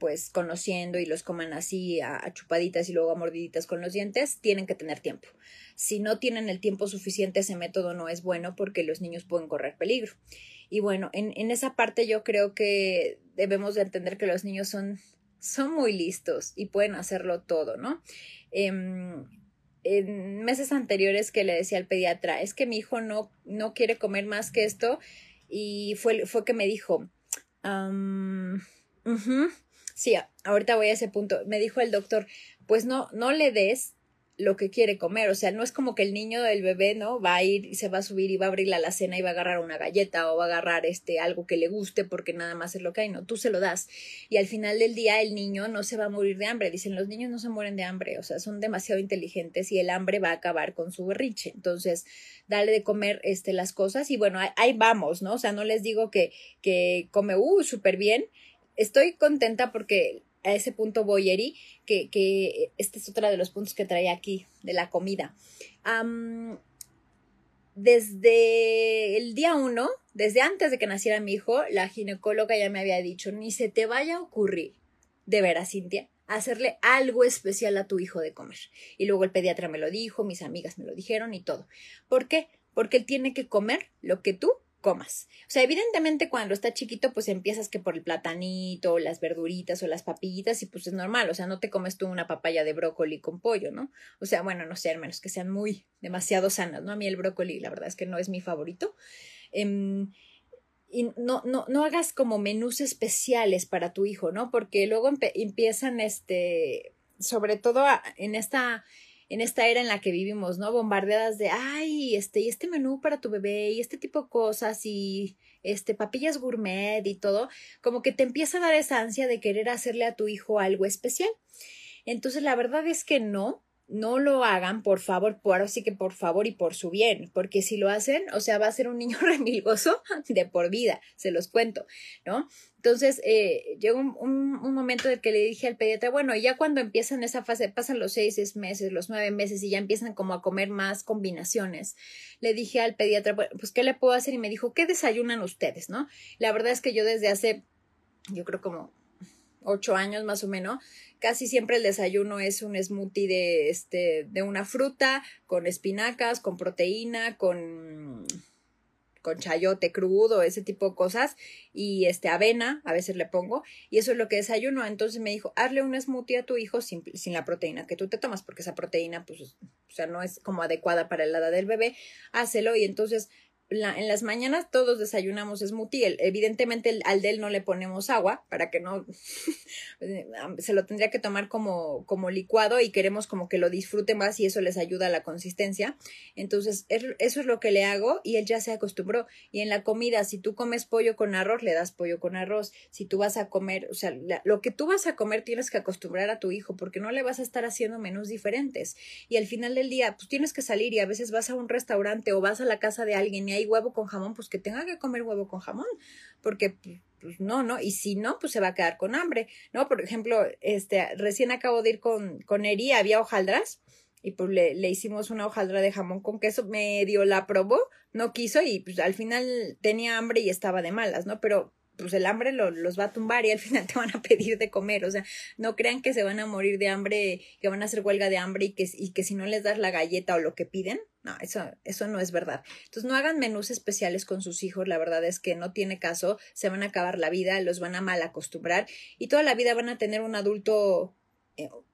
pues conociendo y los coman así a, chupaditas y luego a mordiditas con los dientes, tienen que tener tiempo. Si no tienen el tiempo suficiente, ese método no es bueno porque los niños pueden correr peligro. Y bueno, en, en esa parte yo creo que debemos de entender que los niños son, son muy listos y pueden hacerlo todo, ¿no? Em, en meses anteriores que le decía al pediatra, es que mi hijo no, no quiere comer más que esto y fue, fue que me dijo, Sí, ahorita voy a ese punto. Me dijo el doctor, pues no, no le des lo que quiere comer. O sea, no es como que el niño, el bebé, ¿no? Va a ir y se va a subir y va a abrir la alacena y va a agarrar una galleta o va a agarrar este algo que le guste porque nada más es lo que hay. No, tú se lo das. Y al final del día el niño no se va a morir de hambre. Dicen, los niños no se mueren de hambre. O sea, son demasiado inteligentes y el hambre va a acabar con su berriche. Entonces, dale de comer este, las cosas y bueno, ahí, ahí vamos, ¿no? O sea, no les digo que, que come, uh, súper bien estoy contenta porque a ese punto voy, Eri, que, que este es otro de los puntos que traía aquí, de la comida. desde el día uno, desde antes de que naciera mi hijo, la ginecóloga ya me había dicho, ni se te vaya a ocurrir, de veras, Cintia, hacerle algo especial a tu hijo de comer. Y luego el pediatra me lo dijo, mis amigas me lo dijeron y todo. ¿Por qué? Porque él tiene que comer lo que tú comas. O sea, evidentemente cuando está chiquito, pues empiezas que por el platanito, las verduritas o las papillitas y pues es normal, o sea, no te comes tú una papaya de brócoli con pollo, ¿no? O sea, bueno, no sé, al menos que sean muy demasiado sanas, ¿no? A mí el brócoli, la verdad es que no es mi favorito. Em, y no, no, no hagas como menús especiales para tu hijo, ¿no? Porque luego empiezan, este, sobre todo en esta en esta era en la que vivimos, ¿no? Bombardeadas de, ay, este, y este menú para tu bebé, y este tipo de cosas, y este, papillas gourmet y todo, como que te empieza a dar esa ansia de querer hacerle a tu hijo algo especial. Entonces, la verdad es que no, no lo hagan, por favor, por sí que por favor y por su bien, porque si lo hacen, o sea, va a ser un niño remilgoso de por vida, se los cuento, ¿no? Entonces, eh, llegó un, momento en que le dije al pediatra, bueno, ya cuando empiezan esa fase, pasan los seis, meses, los nueve meses y ya empiezan como a comer más combinaciones, le dije al pediatra, pues, ¿qué le puedo hacer? Y me dijo, ¿qué desayunan ustedes, no? La verdad es que yo desde hace, yo creo como ocho años más o menos, casi siempre el desayuno es un smoothie de, este, de una fruta, con espinacas, con proteína, con con chayote crudo, ese tipo de cosas, y este avena, a veces le pongo, y eso es lo que desayuno. Entonces me dijo, hazle un smoothie a tu hijo sin, sin la proteína que tú te tomas, porque esa proteína, pues, o sea, no es como adecuada para la edad del bebé, hácelo, y entonces en las mañanas todos desayunamos smoothie. evidentemente al de él no le ponemos agua para que no se lo tendría que tomar como, como licuado y queremos como que lo disfrute más y eso les ayuda a la consistencia. Entonces eso es lo que le hago y él ya se acostumbró. Y en la comida, si tú comes pollo con arroz, le das pollo con arroz. Si tú vas a comer, o sea, lo que tú vas a comer tienes que acostumbrar a tu hijo porque no le vas a estar haciendo menús diferentes. Y al final del día, pues tienes que salir y a veces vas a un restaurante o vas a la casa de alguien y hay huevo con jamón, pues que tenga que comer huevo con jamón, porque pues no, ¿no? Y si no, pues se va a quedar con hambre, ¿no? Por ejemplo, este, recién acabo de ir con, con Eri, había hojaldras, y pues le, le, hicimos una hojaldra de jamón con queso, medio la probó, no quiso y pues al final tenía hambre y estaba de malas, ¿no? Pero pues el hambre los va a tumbar y al final te van a pedir de comer, o sea, no crean que se van a morir de hambre, que van a hacer huelga de hambre y que, y que si no les das la galleta o lo que piden, no, eso, eso no es verdad. Entonces no hagan menús especiales con sus hijos, la verdad es que no tiene caso, se van a acabar la vida, los van a mal acostumbrar y toda la vida van a tener un adulto,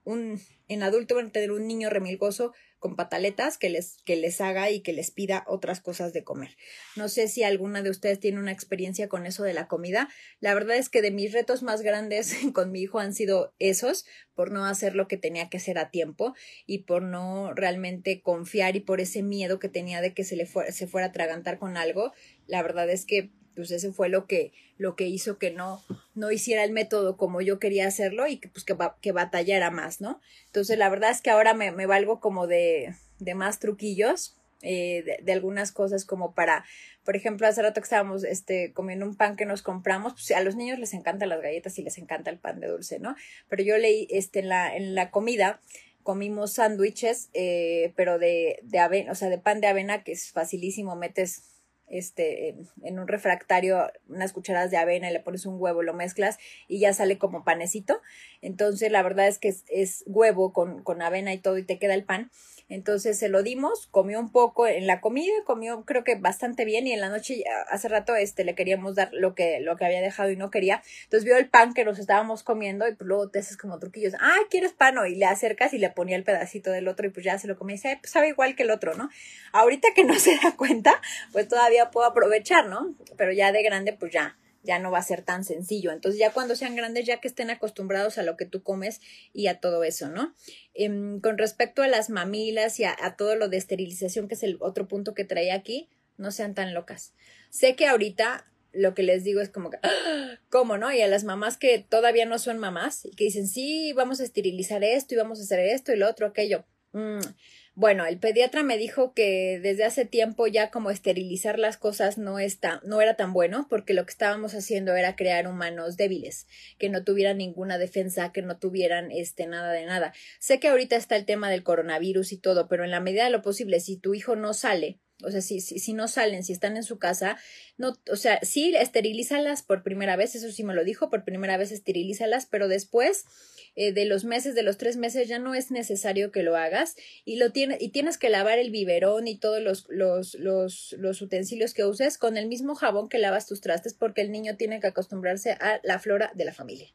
un, en adulto van a tener un niño remilgoso con pataletas que les, que les haga y que les pida otras cosas de comer. No sé si alguna de ustedes tiene una experiencia con eso de la comida. La verdad es que de mis retos más grandes con mi hijo han sido esos, por no hacer lo que tenía que hacer a tiempo y por no realmente confiar y por ese miedo que tenía de que se le fuera, se fuera a atragantar con algo. La verdad es que pues ese fue lo que, lo que hizo que no, no hiciera el método como yo quería hacerlo y que, pues, que, que batallara más, ¿no? Entonces, la verdad es que ahora me, me valgo como de, de más truquillos, eh, de, algunas cosas como para, por ejemplo, hace rato que estábamos este, comiendo un pan que nos compramos, pues a los niños les encantan las galletas y les encanta el pan de dulce, ¿no? Pero yo leí este, en, la, en la comida comimos sándwiches, eh, pero de, de avena, o sea, de pan de avena, que es facilísimo, metes este, en un refractario unas cucharadas de avena y le pones un huevo, lo mezclas y ya sale como panecito. Entonces la verdad es que es, es huevo con, con avena y todo y te queda el pan. Entonces se lo dimos, comió un poco en la comida, comió creo que bastante bien y en la noche hace rato este le queríamos dar lo que lo que había dejado y no quería. Entonces vio el pan que nos estábamos comiendo y pues luego te haces como truquillos, "Ah, ¿quieres pan?" y le acercas y le ponía el pedacito del otro y pues ya se lo comía y dice, pues sabe igual que el otro, ¿no? Ahorita que no se da cuenta, pues todavía puedo aprovechar, ¿no? Pero ya de grande pues ya ya no va a ser tan sencillo. Entonces ya cuando sean grandes, ya que estén acostumbrados a lo que tú comes y a todo eso, ¿no? Em, con respecto a las mamilas y a, todo lo de esterilización, que es el otro punto que traía aquí, no sean tan locas. Sé que ahorita lo que les digo es como que, ¡Ah! ¿cómo no? Y a las mamás que todavía no son mamás y que dicen, sí, vamos a esterilizar esto y vamos a hacer esto y lo otro, aquello. Mm, bueno, el pediatra me dijo que desde hace tiempo ya como esterilizar las cosas no está, no era tan bueno, porque lo que estábamos haciendo era crear humanos débiles, que no tuvieran ninguna defensa, que no tuvieran este nada de nada. Sé que ahorita está el tema del coronavirus y todo, pero en la medida de lo posible, si tu hijo no sale, o sea, si, si, si, no salen, si están en su casa, no, o sea, sí, esterilízalas por primera vez, eso sí me lo dijo, por primera vez esterilízalas, pero después eh, de los meses, de los tres meses, ya no es necesario que lo hagas y lo tienes, y tienes que lavar el biberón y todos los, los, los, los utensilios que uses con el mismo jabón que lavas tus trastes, porque el niño tiene que acostumbrarse a la flora de la familia.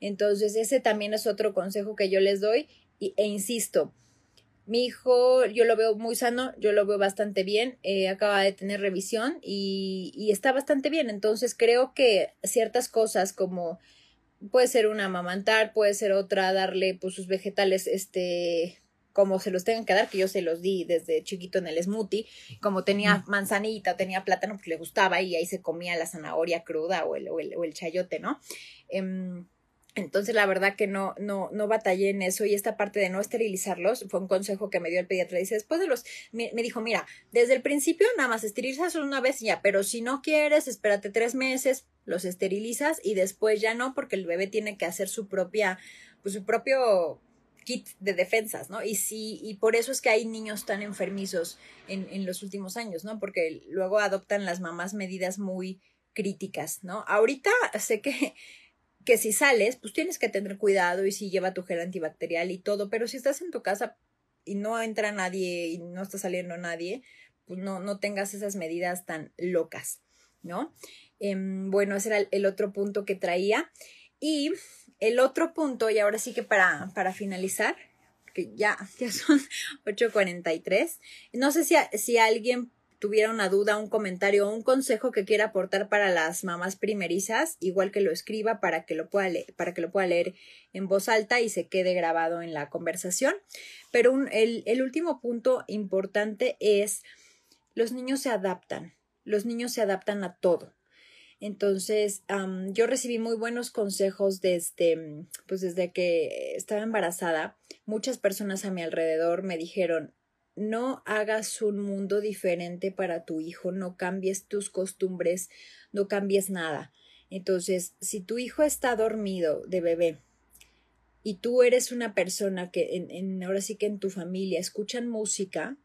Entonces, ese también es otro consejo que yo les doy, y, e insisto, mi hijo, yo lo veo muy sano, yo lo veo bastante bien, eh, acaba de tener revisión y, y, está bastante bien. Entonces creo que ciertas cosas como puede ser una amamantar, puede ser otra darle pues sus vegetales, este, como se los tengan que dar, que yo se los di desde chiquito en el smoothie, como tenía manzanita, tenía plátano, pues le gustaba y ahí se comía la zanahoria cruda o el, o el, o el chayote, ¿no? Em, entonces, la verdad que no, no, no batallé en eso y esta parte de no esterilizarlos fue un consejo que me dio el pediatra. Dice, después de los, me, dijo, mira, desde el principio nada más esterilizas una vez y ya, pero si no quieres, espérate tres meses, los esterilizas y después ya no, porque el bebé tiene que hacer su propia, pues su propio kit de defensas, ¿no? Y sí, y por eso es que hay niños tan enfermizos en, en los últimos años, ¿no? Porque luego adoptan las mamás medidas muy críticas, ¿no? Ahorita sé que que si sales, pues tienes que tener cuidado y si lleva tu gel antibacterial y todo, pero si estás en tu casa y no entra nadie y no está saliendo nadie, pues no, no tengas esas medidas tan locas, ¿no? Em, bueno, ese era el, otro punto que traía. Y el otro punto, y ahora sí que para, para finalizar, que ya, ya son 8.43, no sé si, si alguien tuviera una duda, un comentario o un consejo que quiera aportar para las mamás primerizas, igual que lo escriba para que lo pueda leer, para que lo pueda leer en voz alta y se quede grabado en la conversación. Pero el, último punto importante es los niños se adaptan, los niños se adaptan a todo. Entonces, yo recibí muy buenos consejos desde, pues desde que estaba embarazada. Muchas personas a mi alrededor me dijeron, no hagas un mundo diferente para tu hijo, no cambies tus costumbres, no cambies nada. Entonces, si tu hijo está dormido de bebé y tú eres una persona que en, en ahora sí que en tu familia escuchan música,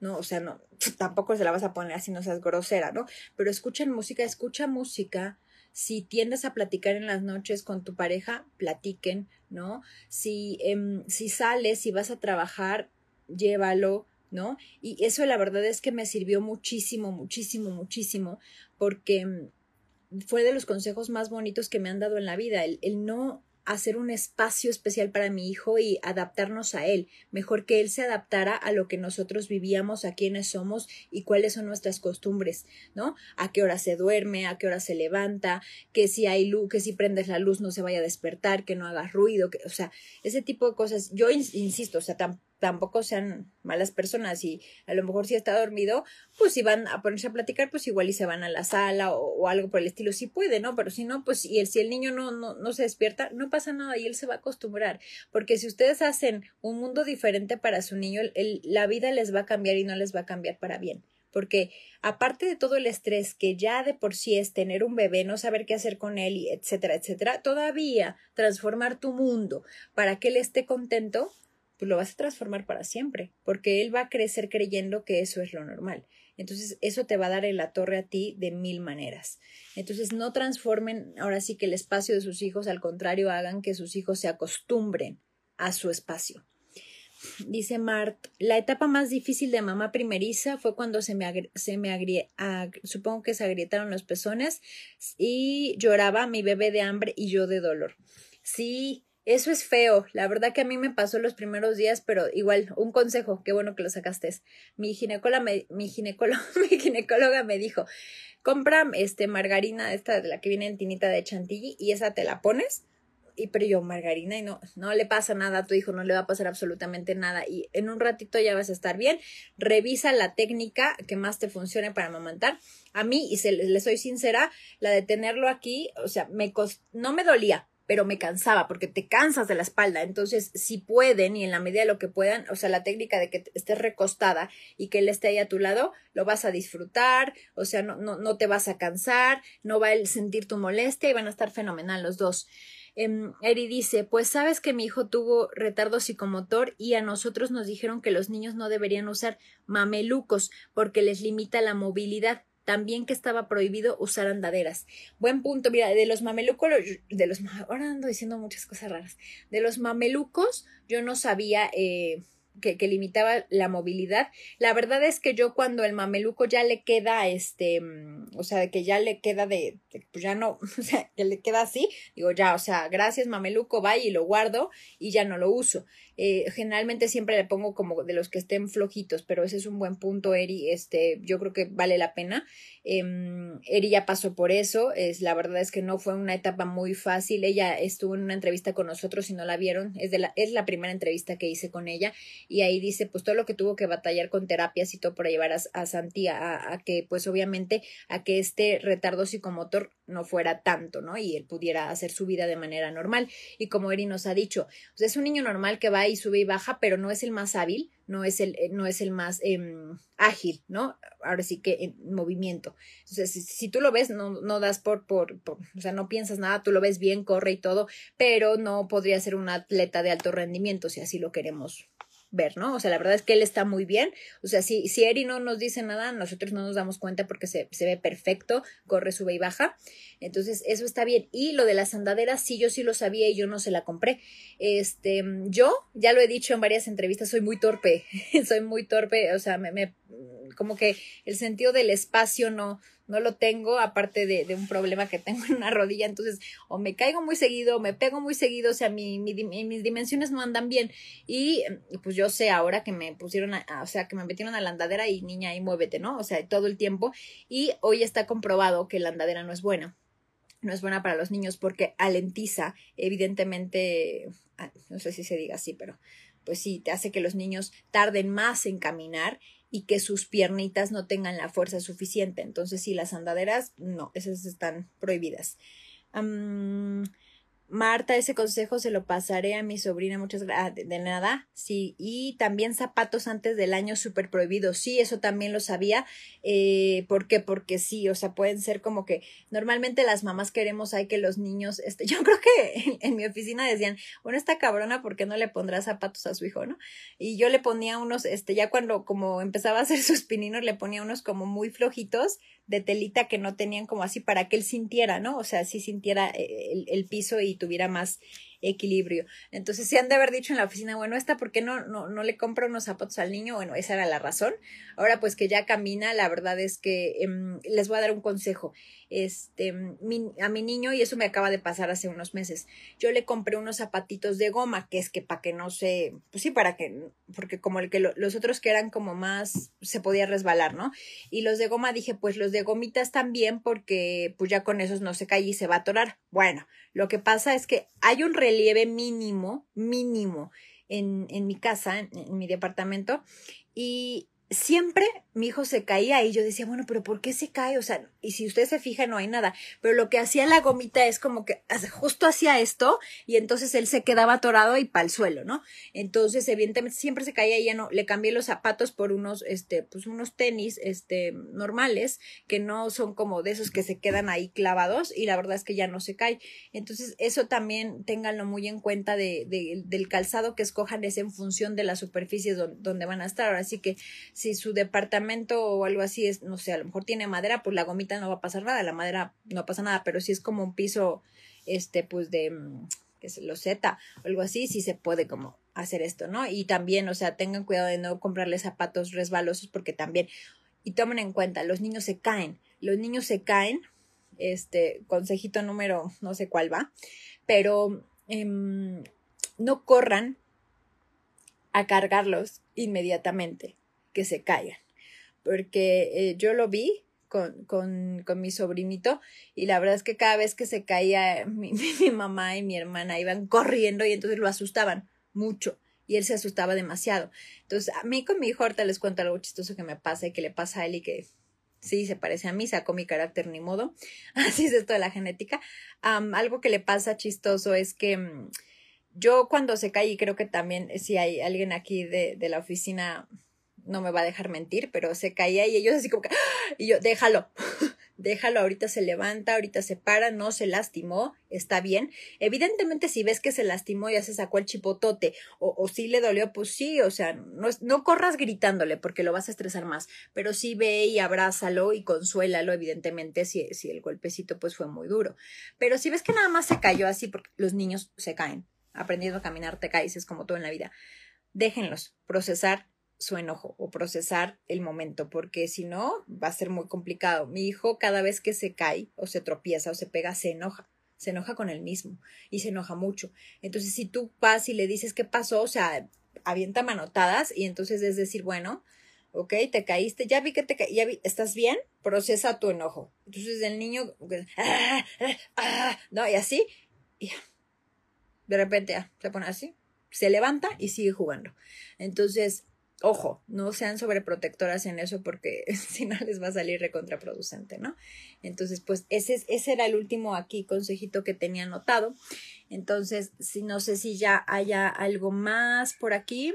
¿no? O sea, no, tampoco se la vas a poner así, no seas grosera, ¿no? Pero escuchan música, escucha música. Si tiendes a platicar en las noches con tu pareja, platiquen, ¿no? Si, em, si sales, si vas a trabajar, llévalo, ¿no? Y eso la verdad es que me sirvió muchísimo, muchísimo, muchísimo, porque mm, fue de los consejos más bonitos que me han dado en la vida, el, el no hacer un espacio especial para mi hijo y adaptarnos a él, mejor que él se adaptara a lo que nosotros vivíamos, a quiénes somos y cuáles son nuestras costumbres, ¿no? A qué hora se duerme, a qué hora se levanta, que si hay luz, que si prendes la luz no se vaya a despertar, que no haga ruido, que, o sea, ese tipo de cosas. Yo insisto, o sea, tampoco sean malas personas y a lo mejor si está dormido, pues si van a ponerse a platicar, pues igual y se van a la sala o, algo por el estilo, si puede, ¿no? Pero si no, pues y el, si el niño no, no, no se despierta, no pasa nada y él se va a acostumbrar, porque si ustedes hacen un mundo diferente para su niño, el, la vida les va a cambiar y no les va a cambiar para bien porque aparte de todo el estrés que ya de por sí es tener un bebé, no saber qué hacer con él, etcétera, etcétera, todavía transformar tu mundo para que él esté contento, pues lo vas a transformar para siempre, porque él va a crecer creyendo que eso es lo normal. Entonces, eso te va a dar en la torre a ti de mil maneras. Entonces, no transformen ahora sí que el espacio de sus hijos, al contrario, hagan que sus hijos se acostumbren a su espacio. Dice Mart, la etapa más difícil de mamá primeriza fue cuando se me, se me supongo que se agrietaron los pezones y lloraba mi bebé de hambre y yo de dolor. Sí, eso es feo. La verdad que a mí me pasó los primeros días, pero igual, un consejo, qué bueno que lo sacaste. Mi ginecóloga me, mi ginecóloga, me dijo, compra este margarina, esta de la que viene en tinita de chantilly, y esa te la pones. Y pero yo, margarina, y no, no le pasa nada a tu hijo, no le va a pasar absolutamente nada. Y en un ratito ya vas a estar bien. Revisa la técnica que más te funcione para amamantar. A mí, y se, le soy sincera, la de tenerlo aquí, o sea, me no me dolía, pero me cansaba porque te cansas de la espalda. Entonces, si pueden y en la medida de lo que puedan, o sea, la técnica de que estés recostada y que él esté ahí a tu lado, lo vas a disfrutar, o sea, no, no, no te vas a cansar, no va a sentir tu molestia y van a estar fenomenal los dos. Eh, Eri dice, pues sabes que mi hijo tuvo retardo psicomotor y a nosotros nos dijeron que los niños no deberían usar mamelucos porque les limita la movilidad también que estaba prohibido usar andaderas. Buen punto, mira, de los mamelucos, de los, ahora ando diciendo muchas cosas raras, de los mamelucos yo no sabía eh, que, limitaba la movilidad. La verdad es que yo cuando el mameluco ya le queda, este, mm, o sea, que ya le queda de, pues ya no, o sea, que le queda así, digo ya, o sea, gracias mameluco, va y lo guardo y ya no lo uso. Eh, generalmente siempre le pongo como de los que estén flojitos, pero ese es un buen punto, Eri, este, yo creo que vale la pena. Eh, Eri ya pasó por eso, es, la verdad es que no fue una etapa muy fácil, ella estuvo en una entrevista con nosotros y no la vieron, es, de la, es la primera entrevista que hice con ella y ahí dice pues todo lo que tuvo que batallar con terapias y todo para llevar a, a Santi a, a, que pues obviamente a que este retardo psicomotor no fuera tanto, ¿no? Y él pudiera hacer su vida de manera normal. Y como Eri nos ha dicho, pues es un niño normal que va y sube y baja, pero no es el más hábil, no es el, no es el más eh, ágil, ¿no? Ahora sí que en movimiento. Entonces, si, si tú lo ves, no, no das por, por, por, o sea, no piensas nada, tú lo ves bien, corre y todo, pero no podría ser un atleta de alto rendimiento si así lo queremos ver, ¿no? O sea, la verdad es que él está muy bien. O sea, si, si Eri no nos dice nada, nosotros no nos damos cuenta porque se, se ve perfecto, corre, sube y baja. Entonces, eso está bien. Y lo de las andaderas, sí, yo sí lo sabía y yo no se la compré. Este, yo, ya lo he dicho en varias entrevistas, soy muy torpe, soy muy torpe, o sea, me, me como que el sentido del espacio no, no lo tengo, aparte de, de, un problema que tengo en una rodilla, entonces o me caigo muy seguido, o me pego muy seguido, o sea, mi, mi, mis dimensiones no andan bien. Y, pues yo sé ahora que me pusieron, a, o sea, que me metieron a la andadera y niña, ahí muévete, ¿no? O sea, todo el tiempo. Y hoy está comprobado que la andadera no es buena. No es buena para los niños porque alentiza, evidentemente, ah, no sé si se diga así, pero pues sí, te hace que los niños tarden más en caminar y que sus piernitas no tengan la fuerza suficiente. Entonces, sí, las andaderas, no, esas están prohibidas. Marta, ese consejo se lo pasaré a mi sobrina, muchas gracias. Ah, de, nada, sí. Y también zapatos antes del año súper prohibidos. Sí, eso también lo sabía. Eh, ¿Por qué? Porque sí, o sea, pueden ser como que normalmente las mamás queremos hay que los niños, este, yo creo que en, en mi oficina decían, bueno, esta cabrona, ¿por qué no le pondrá zapatos a su hijo, no? Y yo le ponía unos, este, ya cuando como empezaba a hacer sus pininos, le ponía unos como muy flojitos de telita que no tenían como así para que él sintiera, ¿no? O sea, sí sintiera eh, el, el piso y tuviera más equilibrio. Entonces, si han de haber dicho en la oficina, bueno, esta, ¿por qué no, no, no le compra unos zapatos al niño? Bueno, esa era la razón. Ahora, pues que ya camina, la verdad es que eh, les voy a dar un consejo. Este, a mi niño, y eso me acaba de pasar hace unos meses, yo le compré unos zapatitos de goma, que es que para que no se, pues sí, para que, porque como el que lo, los otros que eran como más, se podía resbalar, ¿no? Y los de goma dije, pues los de gomitas también, porque pues ya con esos no se cae y se va a atorar. Bueno, lo que pasa es que hay un relieve mínimo, mínimo en, en mi casa, en, en mi departamento, y siempre mi hijo se caía y yo decía, bueno, pero ¿por qué se cae? O sea, y si usted se fija, no hay nada. Pero lo que hacía la gomita es como que justo hacía esto y entonces él se quedaba atorado y para el suelo, ¿no? Entonces, evidentemente, siempre se caía y ya no, le cambié los zapatos por unos, este, pues unos tenis, este, normales, que no son como de esos que se quedan ahí clavados y la verdad es que ya no se cae. Entonces, eso también ténganlo muy en cuenta de del calzado que escojan es en función de las superficies donde, donde van a estar. Así que si su departamento o algo así es, no sé, a lo mejor tiene madera, pues la gomita no va a pasar nada, la madera no pasa nada, pero si es como un piso, este, pues de, que es loseta o algo así, sí se puede como hacer esto, ¿no? Y también, o sea, tengan cuidado de no comprarle zapatos resbalosos porque también, y tomen en cuenta, los niños se caen, los niños se caen, este, consejito número, no sé cuál va, pero eh, no corran a cargarlos inmediatamente que se caigan. Porque eh, yo lo vi con, con, con, mi sobrinito y la verdad es que cada vez que se caía mi, mi, mi, mamá y mi hermana iban corriendo y entonces lo asustaban mucho y él se asustaba demasiado. Entonces a mí con mi hijo ahorita les cuento algo chistoso que me pasa y que le pasa a él y que sí se parece a mí, sacó mi carácter ni modo. Así es esto de la genética. Um, algo que le pasa chistoso es que um, yo cuando se cae y creo que también si hay alguien aquí de, de la oficina no me va a dejar mentir, pero se caía y ellos así como que, y yo, déjalo, déjalo, ahorita se levanta, ahorita se para, no se lastimó, está bien. Evidentemente, si ves que se lastimó, ya se sacó el chipotote, o, o si le dolió, pues sí, o sea, no, no corras gritándole porque lo vas a estresar más, pero sí ve y abrázalo y consuélalo, evidentemente, si, si el golpecito pues fue muy duro. Pero si ves que nada más se cayó así, porque los niños se caen, aprendiendo a caminar te caes, es como todo en la vida. Déjenlos procesar su enojo o procesar el momento, porque si no va a ser muy complicado. Mi hijo cada vez que se cae o se tropieza o se pega se enoja, se enoja con él mismo y se enoja mucho. Entonces si tú vas y le dices qué pasó, o sea, avienta manotadas y entonces es decir, bueno, ok, te caíste, ya vi que te caíste, ya vi, ¿estás bien? Procesa tu enojo. Entonces el niño, ah, ah, ah, no, y así, y de repente se pone así, se levanta y sigue jugando. Entonces, ojo, no sean sobreprotectoras en eso porque si no les va a salir recontraproducente, ¿no? Entonces, pues ese, ese era el último aquí consejito que tenía anotado. Entonces, si no sé si ya haya algo más por aquí.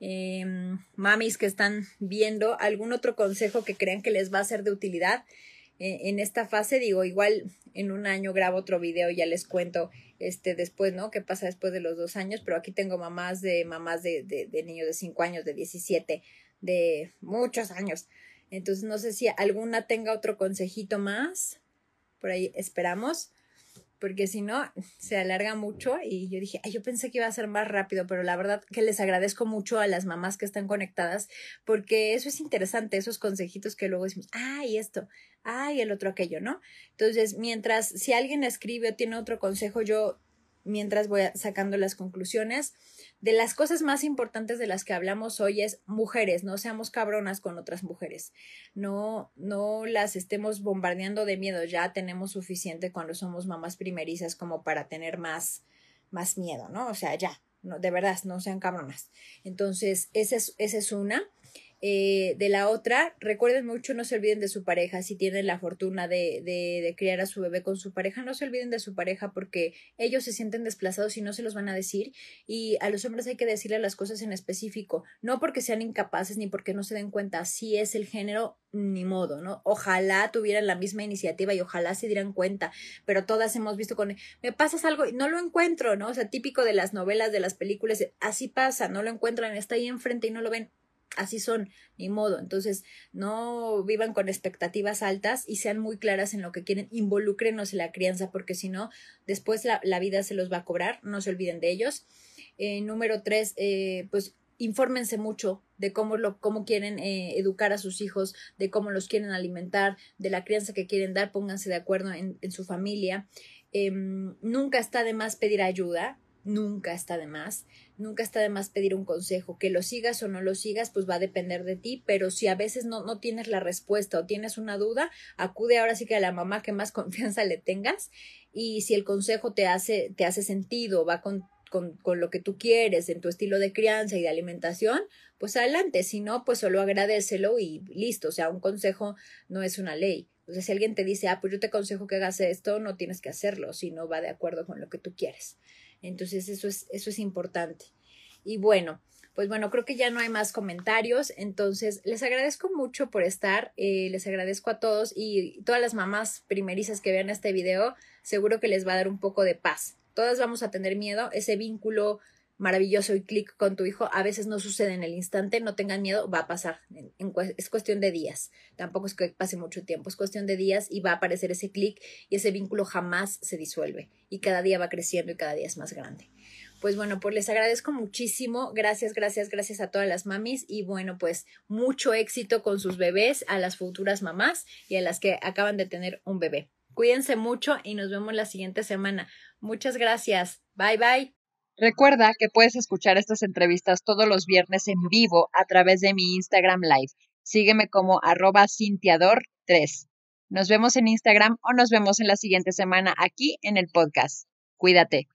Em, mamis que están viendo algún otro consejo que crean que les va a ser de utilidad en esta fase, digo, igual en un año grabo otro video y ya les cuento este después, ¿no? ¿Qué pasa después de los dos años? Pero aquí tengo mamás de mamás de, de, de niños de cinco años, de 17, de muchos años. Entonces no sé si alguna tenga otro consejito más. Por ahí esperamos porque si no, se alarga mucho y yo dije, ay, yo pensé que iba a ser más rápido, pero la verdad que les agradezco mucho a las mamás que están conectadas, porque eso es interesante, esos consejitos que luego decimos, ay, esto, ay, el otro aquello, ¿no? Entonces, mientras, si alguien escribe o tiene otro consejo, yo mientras voy sacando las conclusiones. De las cosas más importantes de las que hablamos hoy es mujeres, no seamos cabronas con otras mujeres. No, no las estemos bombardeando de miedo. Ya tenemos suficiente cuando somos mamás primerizas como para tener más, más miedo, ¿no? O sea, ya, no, de verdad, no sean cabronas. Entonces, esa es, esa es una. Eh, de la otra, recuerden mucho, no se olviden de su pareja. Si tienen la fortuna de, de, de, criar a su bebé con su pareja, no se olviden de su pareja porque ellos se sienten desplazados y no se los van a decir. Y a los hombres hay que decirle las cosas en específico, no porque sean incapaces ni porque no se den cuenta. Si es el género, ni modo, ¿no? Ojalá tuvieran la misma iniciativa y ojalá se dieran cuenta, pero todas hemos visto con, me pasas algo y no lo encuentro, ¿no? O sea, típico de las novelas, de las películas, así pasa, no lo encuentran, está ahí enfrente y no lo ven así son, ni modo. Entonces, no vivan con expectativas altas y sean muy claras en lo que quieren. Involúcrenos en la crianza, porque si no, después la, la, vida se los va a cobrar. No se olviden de ellos. Eh, número tres, eh, pues infórmense mucho de cómo lo cómo quieren eh, educar a sus hijos, de cómo los quieren alimentar, de la crianza que quieren dar, pónganse de acuerdo en, en su familia. Eh, nunca está de más pedir ayuda, nunca está de más, nunca está de más pedir un consejo, que lo sigas o no lo sigas, pues va a depender de ti, pero si a veces no, no tienes la respuesta o tienes una duda, acude ahora sí que a la mamá que más confianza le tengas y si el consejo te hace, te hace sentido, va con, con, con lo que tú quieres en tu estilo de crianza y de alimentación, pues adelante, si no, pues solo agradecelo y listo, o sea, un consejo no es una ley. O sea, si alguien te dice, ah, pues yo te aconsejo que hagas esto, no tienes que hacerlo, si no va de acuerdo con lo que tú quieres. Entonces, eso es, eso es importante. Y bueno, pues bueno, creo que ya no hay más comentarios. Entonces, les agradezco mucho por estar. Eh, les agradezco a todos y todas las mamás primerizas que vean este video, seguro que les va a dar un poco de paz. Todas vamos a tener miedo, ese vínculo maravilloso y clic con tu hijo a veces no sucede en el instante, no tengan miedo, va a pasar, es cuestión de días, tampoco es que pase mucho tiempo, es cuestión de días y va a aparecer ese clic y ese vínculo jamás se disuelve y cada día va creciendo y cada día es más grande. Pues bueno, pues les agradezco muchísimo, gracias, gracias, gracias a todas las mamis y bueno, pues mucho éxito con sus bebés, a las futuras mamás y a las que acaban de tener un bebé. Cuídense mucho y nos vemos la siguiente semana. Muchas gracias. Bye bye. Recuerda que puedes escuchar estas entrevistas todos los viernes en vivo a través de mi Instagram Live. Sígueme como arroba cintiador3. Nos vemos en Instagram o nos vemos en la siguiente semana aquí en el podcast. Cuídate.